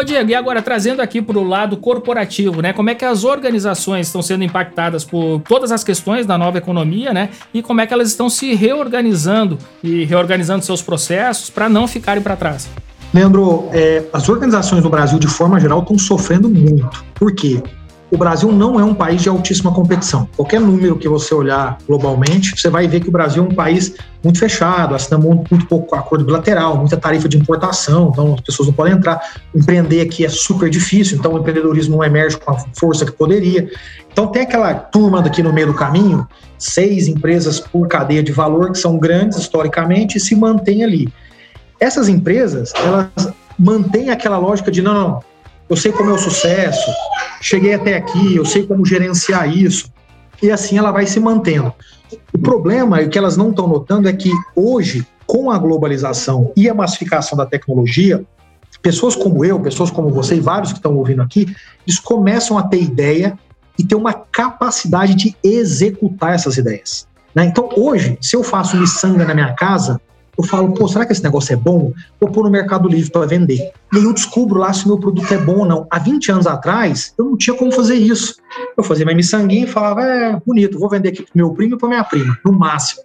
Diego, e agora trazendo aqui para o lado corporativo, né? Como é que as organizações estão sendo impactadas por todas as questões da nova economia, né? E como é que elas estão se reorganizando e reorganizando seus processos para não ficarem para trás? Leandro, é, as organizações no Brasil, de forma geral, estão sofrendo muito. Por quê? O Brasil não é um país de altíssima competição. Qualquer número que você olhar globalmente, você vai ver que o Brasil é um país muito fechado, assina muito, muito pouco acordo bilateral, muita tarifa de importação, então as pessoas não podem entrar. Empreender aqui é super difícil, então o empreendedorismo não emerge com a força que poderia. Então tem aquela turma daqui no meio do caminho, seis empresas por cadeia de valor, que são grandes historicamente e se mantêm ali. Essas empresas, elas mantêm aquela lógica de não, não, eu sei como é o sucesso, cheguei até aqui, eu sei como gerenciar isso, e assim ela vai se mantendo. O problema, e o que elas não estão notando, é que hoje, com a globalização e a massificação da tecnologia, pessoas como eu, pessoas como você e vários que estão ouvindo aqui, eles começam a ter ideia e ter uma capacidade de executar essas ideias. Né? Então, hoje, se eu faço miçanga na minha casa, eu falo, pô, será que esse negócio é bom? Vou pôr no Mercado Livre para vender. E aí eu descubro lá se meu produto é bom ou não. Há 20 anos atrás, eu não tinha como fazer isso. Eu fazia minha miçanguinha e falava, é bonito, vou vender aqui para meu primo e para minha prima, no máximo.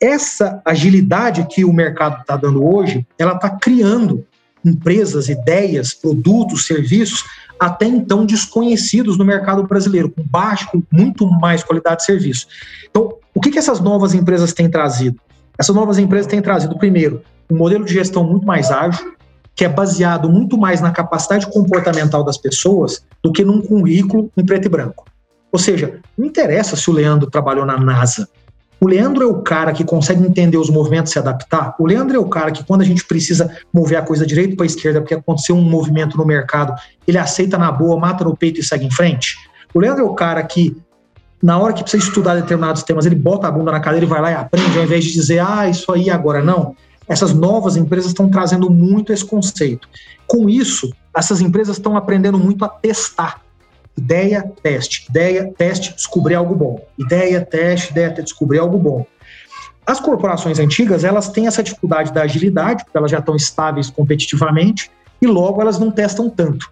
Essa agilidade que o mercado está dando hoje, ela está criando empresas, ideias, produtos, serviços até então desconhecidos no mercado brasileiro, com baixo, com muito mais qualidade de serviço. Então, o que, que essas novas empresas têm trazido? Essas novas empresas têm trazido, primeiro, um modelo de gestão muito mais ágil, que é baseado muito mais na capacidade comportamental das pessoas do que num currículo em preto e branco. Ou seja, não interessa se o Leandro trabalhou na NASA. O Leandro é o cara que consegue entender os movimentos e se adaptar. O Leandro é o cara que, quando a gente precisa mover a coisa direito para a esquerda, porque aconteceu um movimento no mercado, ele aceita na boa, mata no peito e segue em frente. O Leandro é o cara que, na hora que precisa estudar determinados temas, ele bota a bunda na cadeira e vai lá e aprende, ao invés de dizer, ah, isso aí agora não. essas novas empresas estão trazendo muito esse conceito. Com isso, essas empresas estão aprendendo muito a testar. Ideia, teste, ideia, teste, descobrir algo bom. Ideia, teste, ideia, teste, descobrir algo bom. As corporações antigas, elas têm essa dificuldade da agilidade, porque elas já estão estáveis competitivamente, e logo elas não testam tanto.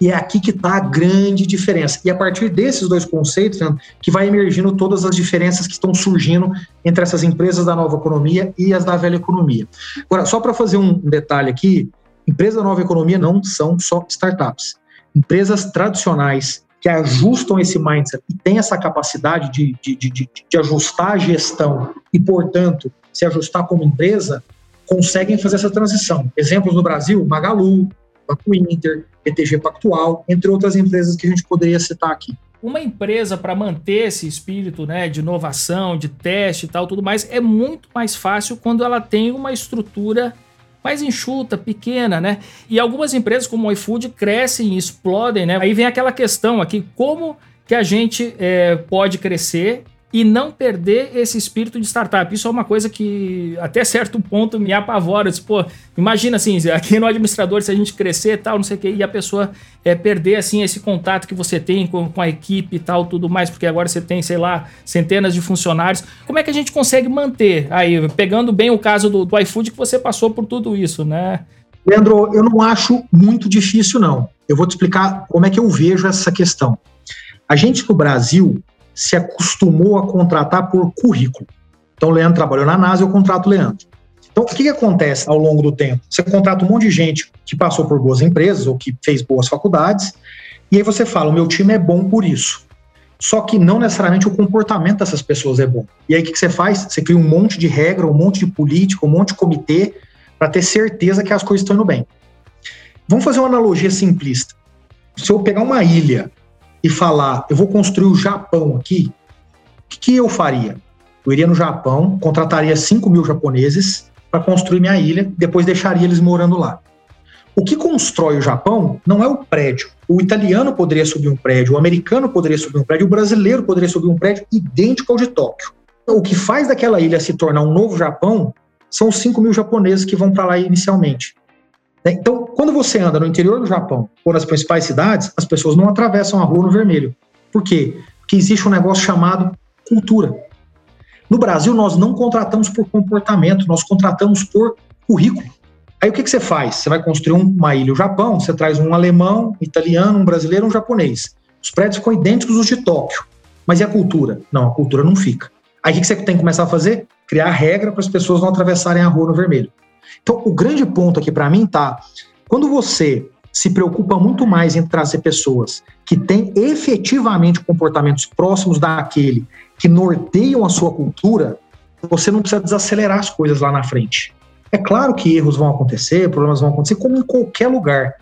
E é aqui que está a grande diferença. E a partir desses dois conceitos, que vai emergindo todas as diferenças que estão surgindo entre essas empresas da nova economia e as da velha economia. Agora, só para fazer um detalhe aqui, empresas da nova economia não são só startups. Empresas tradicionais que ajustam esse mindset e têm essa capacidade de, de, de, de, de ajustar a gestão e, portanto, se ajustar como empresa, conseguem fazer essa transição. Exemplos no Brasil, Magalu, Banco Inter, BTG Pactual, entre outras empresas que a gente poderia citar aqui. Uma empresa para manter esse espírito né, de inovação, de teste e tal, tudo mais, é muito mais fácil quando ela tem uma estrutura mais enxuta, pequena, né? E algumas empresas como o iFood crescem e explodem, né? Aí vem aquela questão aqui, como que a gente é, pode crescer e não perder esse espírito de startup. Isso é uma coisa que até certo ponto me apavora. Disse, pô, imagina assim, aqui no administrador, se a gente crescer e tal, não sei o quê, e a pessoa é, perder assim esse contato que você tem com, com a equipe e tal, tudo mais, porque agora você tem, sei lá, centenas de funcionários. Como é que a gente consegue manter? Aí, pegando bem o caso do, do iFood, que você passou por tudo isso, né? Leandro, eu não acho muito difícil, não. Eu vou te explicar como é que eu vejo essa questão. A gente no Brasil, se acostumou a contratar por currículo. Então, o Leandro trabalhou na NASA, eu contrato o Leandro. Então, o que, que acontece ao longo do tempo? Você contrata um monte de gente que passou por boas empresas ou que fez boas faculdades, e aí você fala: o meu time é bom por isso. Só que não necessariamente o comportamento dessas pessoas é bom. E aí o que, que você faz? Você cria um monte de regra, um monte de política, um monte de comitê para ter certeza que as coisas estão indo bem. Vamos fazer uma analogia simplista. Se eu pegar uma ilha e falar, eu vou construir o Japão aqui, o que, que eu faria? Eu iria no Japão, contrataria 5 mil japoneses para construir minha ilha, depois deixaria eles morando lá. O que constrói o Japão não é o prédio. O italiano poderia subir um prédio, o americano poderia subir um prédio, o brasileiro poderia subir um prédio idêntico ao de Tóquio. O que faz daquela ilha se tornar um novo Japão são os 5 mil japoneses que vão para lá inicialmente. Né? Então, quando você anda no interior do Japão ou nas principais cidades, as pessoas não atravessam a rua no vermelho. Por quê? Porque existe um negócio chamado cultura. No Brasil, nós não contratamos por comportamento, nós contratamos por currículo. Aí o que, que você faz? Você vai construir uma ilha, o Japão, você traz um alemão, um italiano, um brasileiro, um japonês. Os prédios ficam idênticos aos de Tóquio. Mas e a cultura? Não, a cultura não fica. Aí o que você tem que começar a fazer? Criar regra para as pessoas não atravessarem a rua no vermelho. Então, o grande ponto aqui para mim tá quando você se preocupa muito mais em trazer pessoas que têm efetivamente comportamentos próximos daquele que norteiam a sua cultura, você não precisa desacelerar as coisas lá na frente. É claro que erros vão acontecer, problemas vão acontecer, como em qualquer lugar.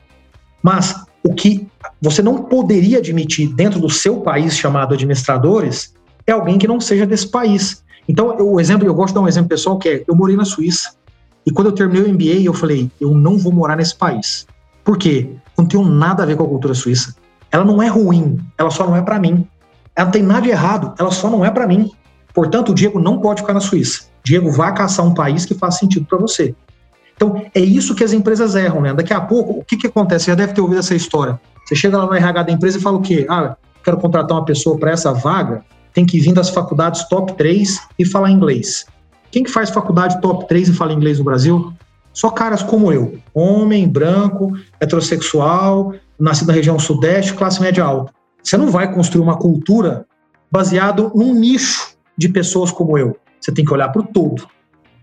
Mas o que você não poderia admitir dentro do seu país chamado administradores é alguém que não seja desse país. Então, o exemplo, eu gosto de dar um exemplo pessoal que é: eu morei na Suíça. E quando eu terminei o MBA, eu falei, eu não vou morar nesse país. Por quê? Não tem nada a ver com a cultura suíça. Ela não é ruim, ela só não é para mim. Ela tem nada de errado, ela só não é para mim. Portanto, o Diego não pode ficar na Suíça. Diego vai caçar um país que faz sentido para você. Então, é isso que as empresas erram, né? Daqui a pouco, o que, que acontece? Você já deve ter ouvido essa história. Você chega lá no RH da empresa e fala o quê? Ah, quero contratar uma pessoa para essa vaga, tem que vir das faculdades top 3 e falar inglês. Quem que faz faculdade top 3 e fala inglês no Brasil? Só caras como eu, homem, branco, heterossexual, nascido na região sudeste, classe média alta. Você não vai construir uma cultura baseado num nicho de pessoas como eu. Você tem que olhar para o todo.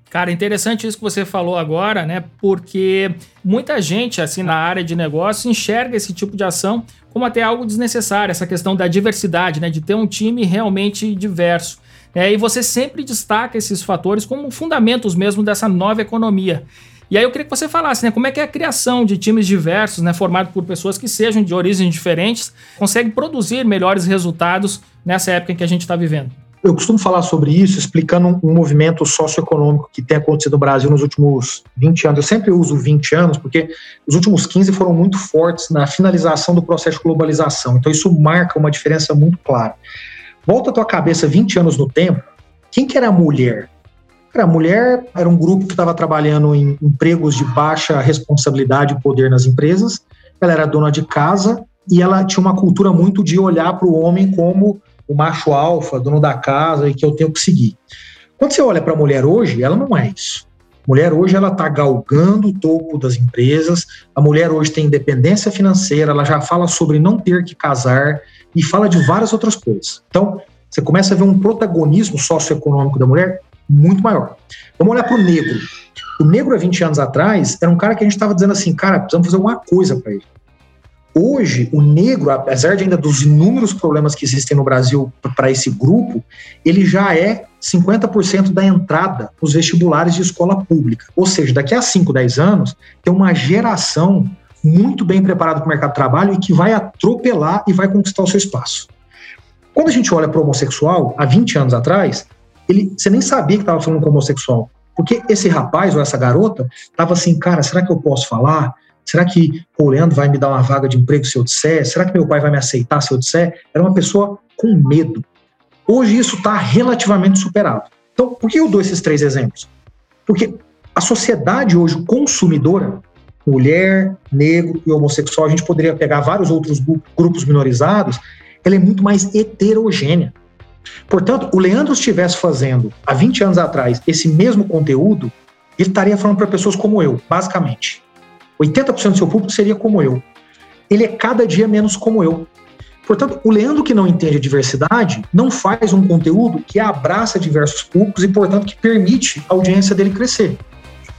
Cara, interessante isso que você falou agora, né? Porque muita gente, assim, na área de negócio, enxerga esse tipo de ação como até algo desnecessário, essa questão da diversidade, né? De ter um time realmente diverso. É, e você sempre destaca esses fatores como fundamentos mesmo dessa nova economia. E aí eu queria que você falasse, né, como é que é a criação de times diversos, né, formado por pessoas que sejam de origens diferentes, consegue produzir melhores resultados nessa época em que a gente está vivendo? Eu costumo falar sobre isso explicando um movimento socioeconômico que tem acontecido no Brasil nos últimos 20 anos. Eu sempre uso 20 anos porque os últimos 15 foram muito fortes na finalização do processo de globalização. Então isso marca uma diferença muito clara. Volta a tua cabeça 20 anos no tempo, quem que era a mulher? a mulher era um grupo que estava trabalhando em empregos de baixa responsabilidade e poder nas empresas. Ela era dona de casa e ela tinha uma cultura muito de olhar para o homem como o macho alfa, dono da casa e que eu tenho que seguir. Quando você olha para a mulher hoje, ela não é isso. Mulher hoje ela está galgando o topo das empresas. A mulher hoje tem independência financeira. Ela já fala sobre não ter que casar e fala de várias outras coisas. Então você começa a ver um protagonismo socioeconômico da mulher muito maior. Vamos olhar para o negro. O negro há 20 anos atrás era um cara que a gente estava dizendo assim, cara, precisamos fazer uma coisa para ele. Hoje, o negro, apesar de ainda dos inúmeros problemas que existem no Brasil para esse grupo, ele já é 50% da entrada nos vestibulares de escola pública. Ou seja, daqui a 5, 10 anos, tem uma geração muito bem preparada para o mercado de trabalho e que vai atropelar e vai conquistar o seu espaço. Quando a gente olha para o homossexual, há 20 anos atrás, ele, você nem sabia que estava falando com homossexual. Porque esse rapaz ou essa garota estava assim, cara, será que eu posso falar? Será que o Leandro vai me dar uma vaga de emprego se eu disser? Será que meu pai vai me aceitar se eu disser? Era uma pessoa com medo. Hoje isso está relativamente superado. Então, por que eu dou esses três exemplos? Porque a sociedade hoje consumidora, mulher, negro e homossexual, a gente poderia pegar vários outros grupos minorizados, ela é muito mais heterogênea. Portanto, o Leandro estivesse fazendo, há 20 anos atrás, esse mesmo conteúdo, ele estaria falando para pessoas como eu, basicamente. 80% do seu público seria como eu. Ele é cada dia menos como eu. Portanto, o Leandro que não entende a diversidade não faz um conteúdo que abraça diversos públicos e, portanto, que permite a audiência dele crescer.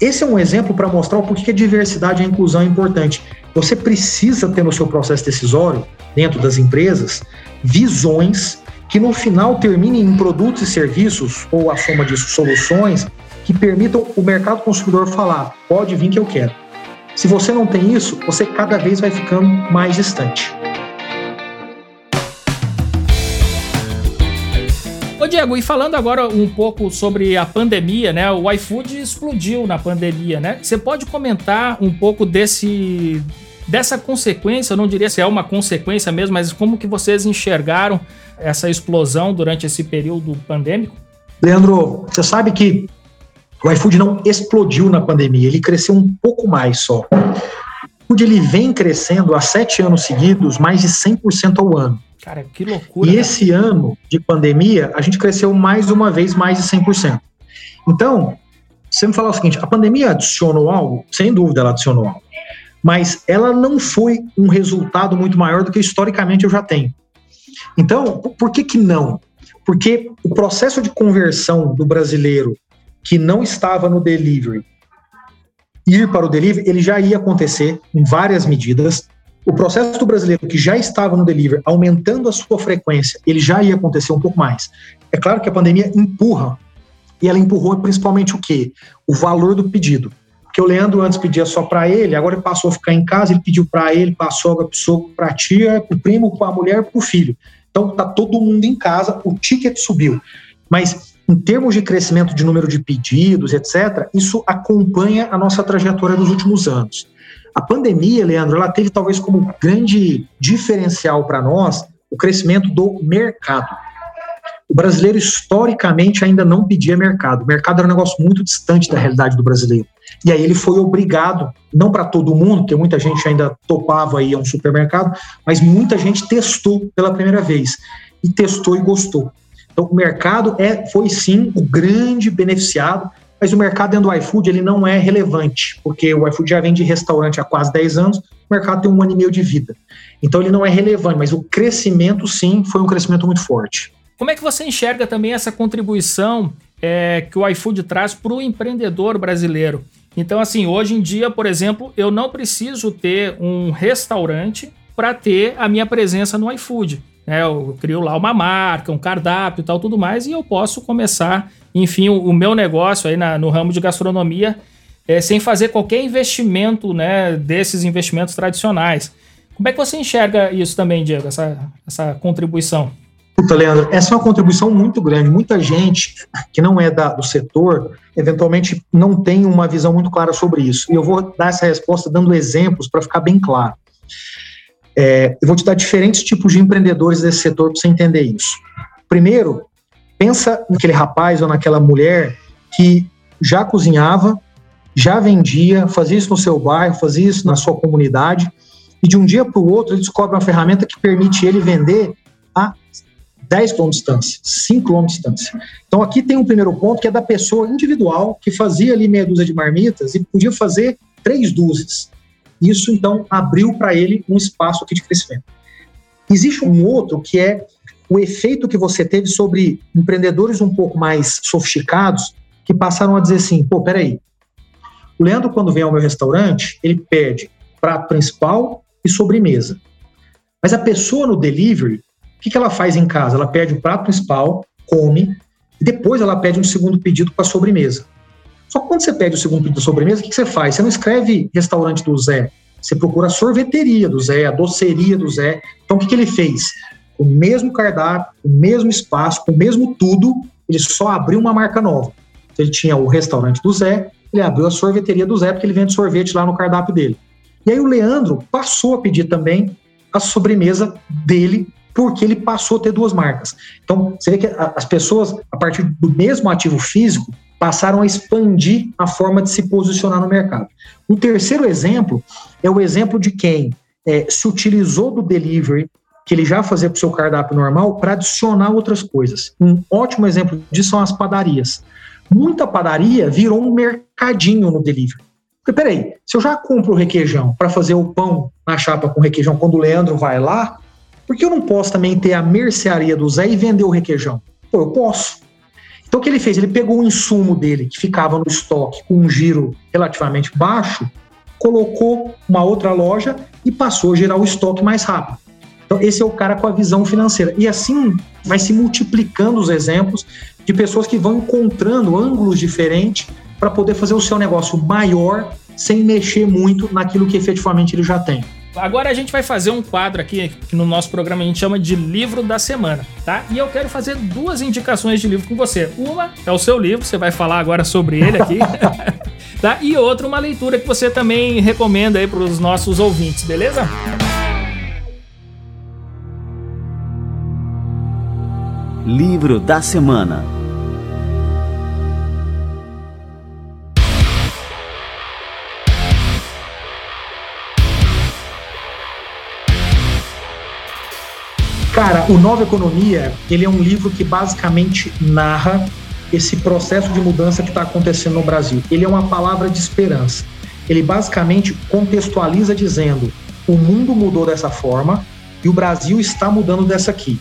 Esse é um exemplo para mostrar o porquê a diversidade e a inclusão é importante. Você precisa ter no seu processo decisório, dentro das empresas, visões que no final terminem em produtos e serviços, ou a soma disso, soluções, que permitam o mercado consumidor falar: pode vir que eu quero. Se você não tem isso, você cada vez vai ficando mais distante. Diego, e falando agora um pouco sobre a pandemia, né? O iFood explodiu na pandemia, né? Você pode comentar um pouco desse dessa consequência, eu não diria se é uma consequência mesmo, mas como que vocês enxergaram essa explosão durante esse período pandêmico? Leandro, você sabe que o iFood não explodiu na pandemia, ele cresceu um pouco mais só. O iFood ele vem crescendo há sete anos seguidos, mais de 100% ao ano. Cara, que loucura. E cara. esse ano de pandemia, a gente cresceu mais uma vez mais de 100%. Então, você me falar o seguinte, a pandemia adicionou algo? Sem dúvida ela adicionou algo. Mas ela não foi um resultado muito maior do que historicamente eu já tenho. Então, por que que não? Porque o processo de conversão do brasileiro que não estava no delivery ir para o delivery, ele já ia acontecer em várias medidas. O processo do brasileiro que já estava no delivery, aumentando a sua frequência, ele já ia acontecer um pouco mais. É claro que a pandemia empurra, e ela empurrou principalmente o quê? O valor do pedido. Porque o Leandro antes pedia só para ele, agora ele passou a ficar em casa, ele pediu para ele, para a sogra, para a tia, para o primo, para a mulher, para o filho. Então tá todo mundo em casa, o ticket subiu. Mas em termos de crescimento de número de pedidos, etc., isso acompanha a nossa trajetória dos últimos anos. A pandemia, Leandro, ela teve talvez como grande diferencial para nós o crescimento do mercado. O brasileiro historicamente ainda não pedia mercado. O mercado era um negócio muito distante da realidade do brasileiro. E aí ele foi obrigado, não para todo mundo, porque muita gente ainda topava ir a um supermercado, mas muita gente testou pela primeira vez. E testou e gostou. Então, o mercado é, foi sim o grande beneficiado, mas o mercado dentro do iFood ele não é relevante, porque o iFood já vem de restaurante há quase 10 anos, o mercado tem um ano e meio de vida. Então, ele não é relevante, mas o crescimento, sim, foi um crescimento muito forte. Como é que você enxerga também essa contribuição é, que o iFood traz para o empreendedor brasileiro? Então, assim, hoje em dia, por exemplo, eu não preciso ter um restaurante para ter a minha presença no iFood. Né? Eu crio lá uma marca, um cardápio e tal, tudo mais, e eu posso começar, enfim, o, o meu negócio aí na, no ramo de gastronomia é, sem fazer qualquer investimento né, desses investimentos tradicionais. Como é que você enxerga isso também, Diego, essa, essa contribuição? Puta, Leandro, essa é uma contribuição muito grande. Muita gente que não é da, do setor, eventualmente, não tem uma visão muito clara sobre isso. E eu vou dar essa resposta dando exemplos para ficar bem claro. É, eu vou te dar diferentes tipos de empreendedores desse setor para você entender isso. Primeiro, pensa naquele rapaz ou naquela mulher que já cozinhava, já vendia, fazia isso no seu bairro, fazia isso na sua comunidade, e de um dia para o outro ele descobre uma ferramenta que permite ele vender a 10 km de distância, 5 km de distância. Então aqui tem um primeiro ponto que é da pessoa individual que fazia ali meia dúzia de marmitas e podia fazer três dúzias. Isso então abriu para ele um espaço aqui de crescimento. Existe um outro que é o efeito que você teve sobre empreendedores um pouco mais sofisticados que passaram a dizer assim, pô, peraí, o Leandro quando vem ao meu restaurante, ele pede prato principal e sobremesa. Mas a pessoa no delivery, o que, que ela faz em casa? Ela pede o prato principal, come, e depois ela pede um segundo pedido para sobremesa. Só que quando você pede o segundo pedido de sobremesa, o que, você faz? Você não escreve restaurante do Zé, você procura a sorveteria do Zé, a doceria do Zé. Então o que, que ele fez? O mesmo cardápio, o mesmo espaço, o mesmo tudo, ele só abriu uma marca nova. Então, ele tinha o restaurante do Zé, ele abriu a sorveteria do Zé, porque ele vende sorvete lá no cardápio dele. E aí o Leandro passou a pedir também a sobremesa dele, porque ele passou a ter duas marcas. Então, você vê que as pessoas, a partir do mesmo ativo físico, passaram a expandir a forma de se posicionar no mercado. Um terceiro exemplo é o exemplo de quem é, se utilizou do delivery, que ele já fazia para o seu cardápio normal, para adicionar outras coisas. Um ótimo exemplo disso são as padarias. Muita padaria virou um mercadinho no delivery. Porque, peraí, se eu já compro o requeijão para fazer o pão na chapa com requeijão quando o Leandro vai lá, por que eu não posso também ter a mercearia do Zé e vender o requeijão? Pô, eu posso. Então o que ele fez? Ele pegou o insumo dele, que ficava no estoque com um giro relativamente baixo, colocou uma outra loja e passou a gerar o estoque mais rápido. Então esse é o cara com a visão financeira. E assim vai se multiplicando os exemplos de pessoas que vão encontrando ângulos diferentes para poder fazer o seu negócio maior sem mexer muito naquilo que efetivamente ele já tem. Agora a gente vai fazer um quadro aqui que no nosso programa a gente chama de livro da semana, tá? E eu quero fazer duas indicações de livro com você. Uma é o seu livro, você vai falar agora sobre ele aqui, tá? E outra uma leitura que você também recomenda aí para os nossos ouvintes, beleza? Livro da semana. Cara, o Nova Economia, ele é um livro que basicamente narra esse processo de mudança que está acontecendo no Brasil. Ele é uma palavra de esperança. Ele basicamente contextualiza dizendo: o mundo mudou dessa forma e o Brasil está mudando dessa aqui.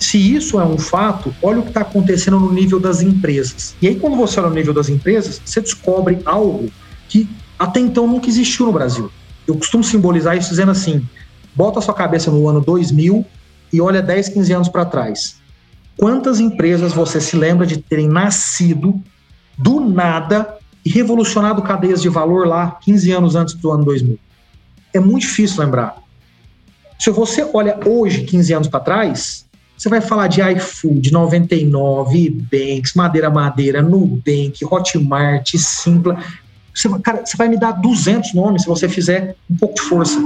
Se isso é um fato, olha o que está acontecendo no nível das empresas. E aí, quando você olha no nível das empresas, você descobre algo que até então nunca existiu no Brasil. Eu costumo simbolizar isso dizendo assim: bota sua cabeça no ano 2000 e olha 10, 15 anos para trás. Quantas empresas você se lembra de terem nascido do nada e revolucionado cadeias de valor lá 15 anos antes do ano 2000? É muito difícil lembrar. Se você olha hoje, 15 anos para trás, você vai falar de iFood, 99, Banks, Madeira Madeira, Nubank, Hotmart, Simpla. Você, cara, você vai me dar 200 nomes se você fizer um pouco de força.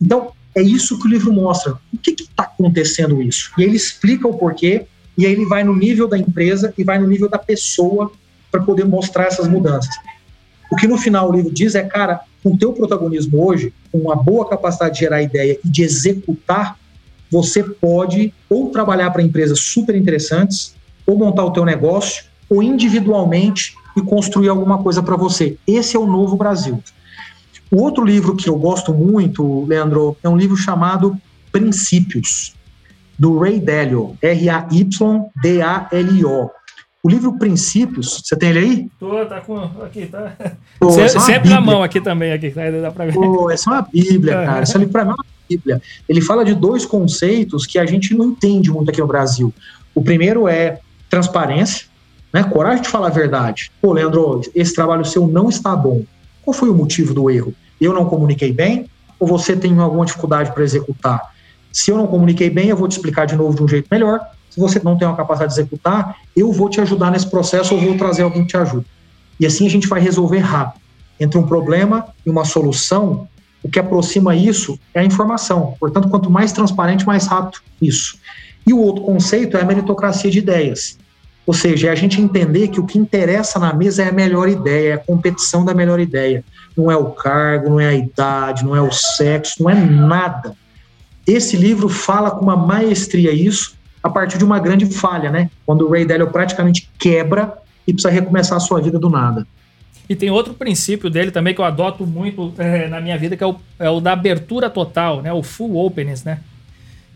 Então, é isso que o livro mostra. O que está acontecendo isso? E ele explica o porquê, e aí ele vai no nível da empresa e vai no nível da pessoa para poder mostrar essas mudanças. O que no final o livro diz é, cara, com o teu protagonismo hoje, com uma boa capacidade de gerar ideia e de executar, você pode ou trabalhar para empresas super interessantes, ou montar o teu negócio, ou individualmente e construir alguma coisa para você. Esse é o novo Brasil. O outro livro que eu gosto muito, Leandro, é um livro chamado Princípios, do Ray Dalio, R-A-Y-D-A-L-I-O. O livro Princípios, você tem ele aí? Tô, tá com. Aqui, tá. Pô, é sempre na mão aqui também, aqui, tá? dá pra ver. Pô, essa é uma Bíblia, cara. Esse livro pra mim é uma Bíblia. Ele fala de dois conceitos que a gente não entende muito aqui no Brasil. O primeiro é transparência, né? Coragem de falar a verdade. Pô, Leandro, esse trabalho seu não está bom. Qual foi o motivo do erro? Eu não comuniquei bem ou você tem alguma dificuldade para executar? Se eu não comuniquei bem, eu vou te explicar de novo de um jeito melhor. Se você não tem uma capacidade de executar, eu vou te ajudar nesse processo ou vou trazer alguém que te ajude. E assim a gente vai resolver rápido. Entre um problema e uma solução, o que aproxima isso é a informação. Portanto, quanto mais transparente, mais rápido isso. E o outro conceito é a meritocracia de ideias. Ou seja, é a gente entender que o que interessa na mesa é a melhor ideia, é a competição da melhor ideia. Não é o cargo, não é a idade, não é o sexo, não é nada. Esse livro fala com uma maestria isso a partir de uma grande falha, né? Quando o Ray Dalio praticamente quebra e precisa recomeçar a sua vida do nada. E tem outro princípio dele também que eu adoto muito é, na minha vida, que é o, é o, da abertura total, né? O full openness, né?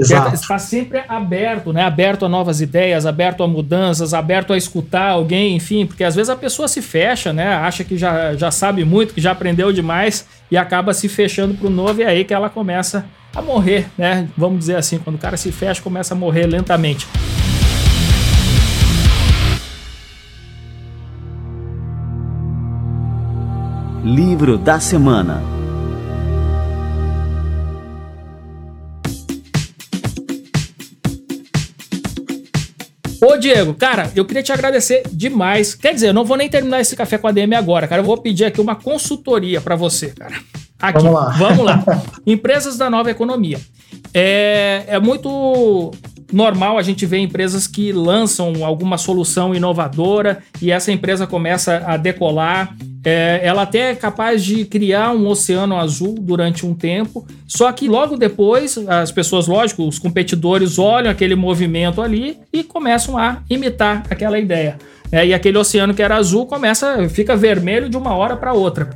Exato. Está sempre aberto, né? Aberto a novas ideias, aberto a mudanças, aberto a escutar alguém, enfim, porque às vezes a pessoa se fecha, né? Acha que já, já sabe muito, que já aprendeu demais e acaba se fechando para o novo e é aí que ela começa a morrer, né? Vamos dizer assim, quando o cara se fecha, começa a morrer lentamente. Livro da Semana Ô Diego, cara, eu queria te agradecer demais. Quer dizer, eu não vou nem terminar esse café com a DM agora, cara. Eu vou pedir aqui uma consultoria para você, cara. Aqui, vamos lá. Vamos lá. Empresas da nova economia. É, é muito normal a gente ver empresas que lançam alguma solução inovadora e essa empresa começa a decolar. É, ela até é capaz de criar um oceano azul durante um tempo, só que logo depois as pessoas, lógico, os competidores olham aquele movimento ali e começam a imitar aquela ideia. É, e aquele oceano que era azul começa, fica vermelho de uma hora para outra.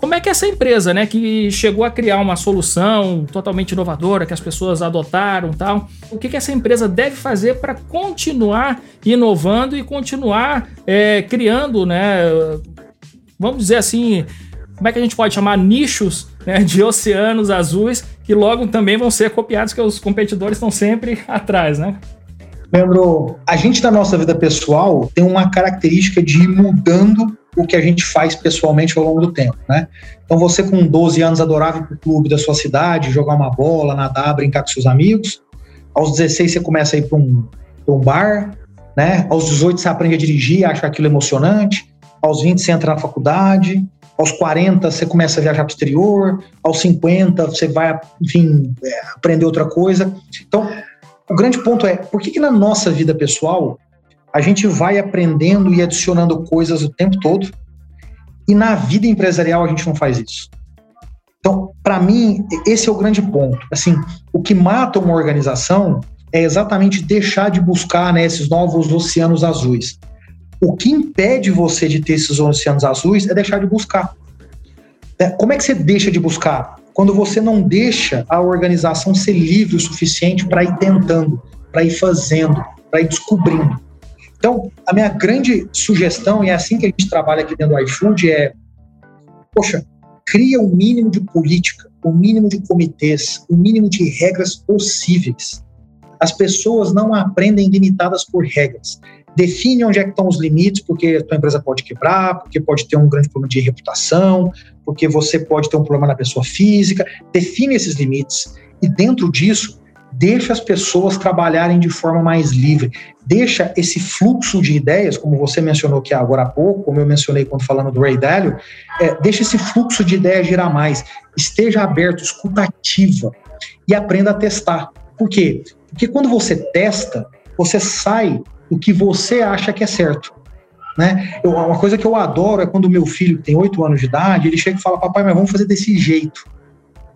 Como é que essa empresa, né, que chegou a criar uma solução totalmente inovadora, que as pessoas adotaram tal, o que, que essa empresa deve fazer para continuar inovando e continuar é, criando, né, vamos dizer assim, como é que a gente pode chamar nichos né, de oceanos azuis que logo também vão ser copiados, que os competidores estão sempre atrás, né? Leandro, a gente na nossa vida pessoal tem uma característica de ir mudando o que a gente faz pessoalmente ao longo do tempo, né? Então você com 12 anos adorava ir pro clube da sua cidade, jogar uma bola, nadar, brincar com seus amigos. Aos 16 você começa a ir para um, um bar, né? Aos 18 você aprende a dirigir, acha aquilo emocionante. Aos 20 você entra na faculdade. Aos 40 você começa a viajar para o exterior. Aos 50 você vai, enfim, é, aprender outra coisa. Então, o grande ponto é, por que, que na nossa vida pessoal a gente vai aprendendo e adicionando coisas o tempo todo, e na vida empresarial a gente não faz isso. Então, para mim, esse é o grande ponto. Assim, o que mata uma organização é exatamente deixar de buscar né, esses novos oceanos azuis. O que impede você de ter esses oceanos azuis é deixar de buscar. É, como é que você deixa de buscar? Quando você não deixa a organização ser livre o suficiente para ir tentando, para ir fazendo, para ir descobrindo. Então, a minha grande sugestão, e é assim que a gente trabalha aqui dentro do iFood, é: poxa, cria o mínimo de política, o mínimo de comitês, o mínimo de regras possíveis. As pessoas não aprendem limitadas por regras. Define onde é que estão os limites, porque a tua empresa pode quebrar, porque pode ter um grande problema de reputação, porque você pode ter um problema na pessoa física. Define esses limites e dentro disso deixa as pessoas trabalharem de forma mais livre, deixa esse fluxo de ideias, como você mencionou aqui agora há pouco, como eu mencionei quando falando do Ray Dalio, é, deixa esse fluxo de ideias girar mais, esteja aberto, escutativa e aprenda a testar. Por quê? Porque quando você testa, você sai do que você acha que é certo. Né? Eu, uma coisa que eu adoro é quando meu filho, que tem 8 anos de idade, ele chega e fala, papai, mas vamos fazer desse jeito.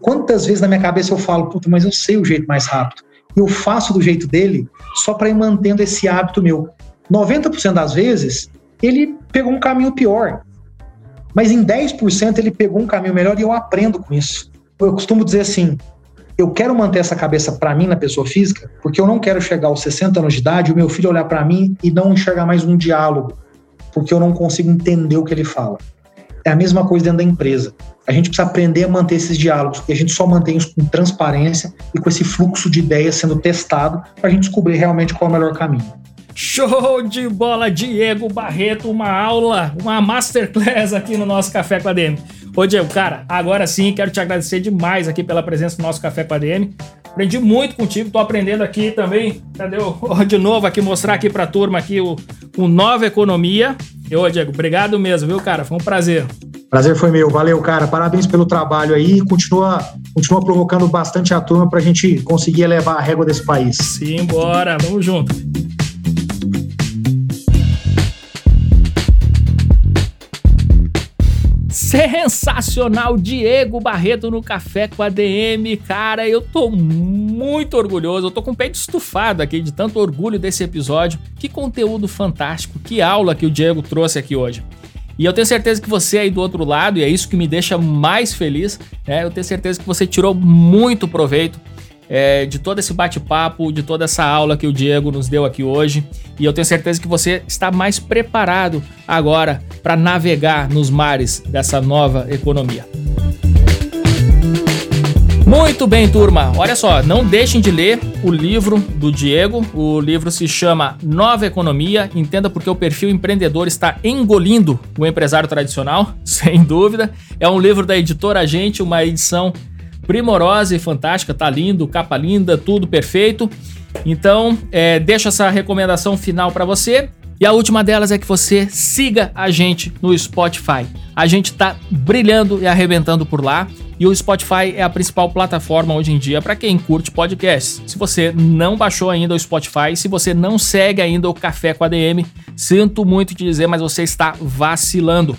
Quantas vezes na minha cabeça eu falo, puta, mas eu sei o jeito mais rápido. E eu faço do jeito dele só para ir mantendo esse hábito meu. 90% das vezes, ele pegou um caminho pior. Mas em 10% ele pegou um caminho melhor e eu aprendo com isso. Eu costumo dizer assim: eu quero manter essa cabeça para mim na pessoa física, porque eu não quero chegar aos 60 anos de idade e o meu filho olhar para mim e não enxergar mais um diálogo, porque eu não consigo entender o que ele fala. É a mesma coisa dentro da empresa. A gente precisa aprender a manter esses diálogos e a gente só mantém isso com transparência e com esse fluxo de ideias sendo testado para a gente descobrir realmente qual é o melhor caminho. Show de bola, Diego Barreto, uma aula, uma masterclass aqui no nosso Café com a DM. Ô Diego, cara, agora sim quero te agradecer demais aqui pela presença no nosso Café com a DM. Aprendi muito contigo, tô aprendendo aqui também. Cadê de novo aqui mostrar aqui pra turma aqui o, o Nova Economia. E, ô Diego, obrigado mesmo, viu, cara? Foi um prazer. Prazer foi meu. Valeu, cara. Parabéns pelo trabalho aí. Continua, continua provocando bastante a turma para a gente conseguir elevar a régua desse país. Sim, bora. Vamos junto. Sensacional, Diego Barreto no Café com a DM. Cara, eu tô muito orgulhoso, eu tô com o peito estufado aqui de tanto orgulho desse episódio. Que conteúdo fantástico, que aula que o Diego trouxe aqui hoje. E eu tenho certeza que você aí do outro lado, e é isso que me deixa mais feliz, né? Eu tenho certeza que você tirou muito proveito é, de todo esse bate-papo, de toda essa aula que o Diego nos deu aqui hoje. E eu tenho certeza que você está mais preparado agora para navegar nos mares dessa nova economia. Muito bem, turma. Olha só, não deixem de ler o livro do Diego. O livro se chama Nova Economia. Entenda porque o perfil empreendedor está engolindo o empresário tradicional, sem dúvida. É um livro da editora Gente, uma edição primorosa e fantástica, tá lindo, capa linda, tudo perfeito. Então, é, deixo essa recomendação final para você. E a última delas é que você siga a gente no Spotify. A gente tá brilhando e arrebentando por lá. E o Spotify é a principal plataforma hoje em dia para quem curte podcasts. Se você não baixou ainda o Spotify, se você não segue ainda o Café com a DM, sinto muito te dizer, mas você está vacilando.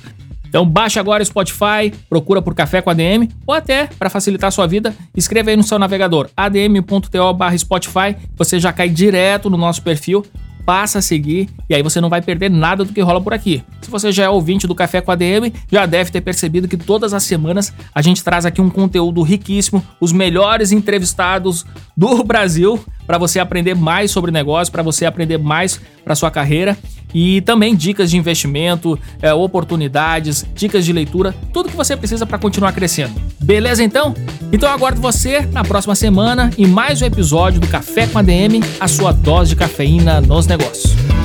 Então baixa agora o Spotify, procura por Café com ADM ou até, para facilitar a sua vida, escreva aí no seu navegador adm.to/spotify, você já cai direto no nosso perfil passa a seguir e aí você não vai perder nada do que rola por aqui. Se você já é ouvinte do Café com a DM, já deve ter percebido que todas as semanas a gente traz aqui um conteúdo riquíssimo, os melhores entrevistados do Brasil para você aprender mais sobre negócio, para você aprender mais para sua carreira e também dicas de investimento, é, oportunidades, dicas de leitura, tudo que você precisa para continuar crescendo. Beleza então? Então eu aguardo você na próxima semana em mais um episódio do Café com a DM, a sua dose de cafeína nos negócios.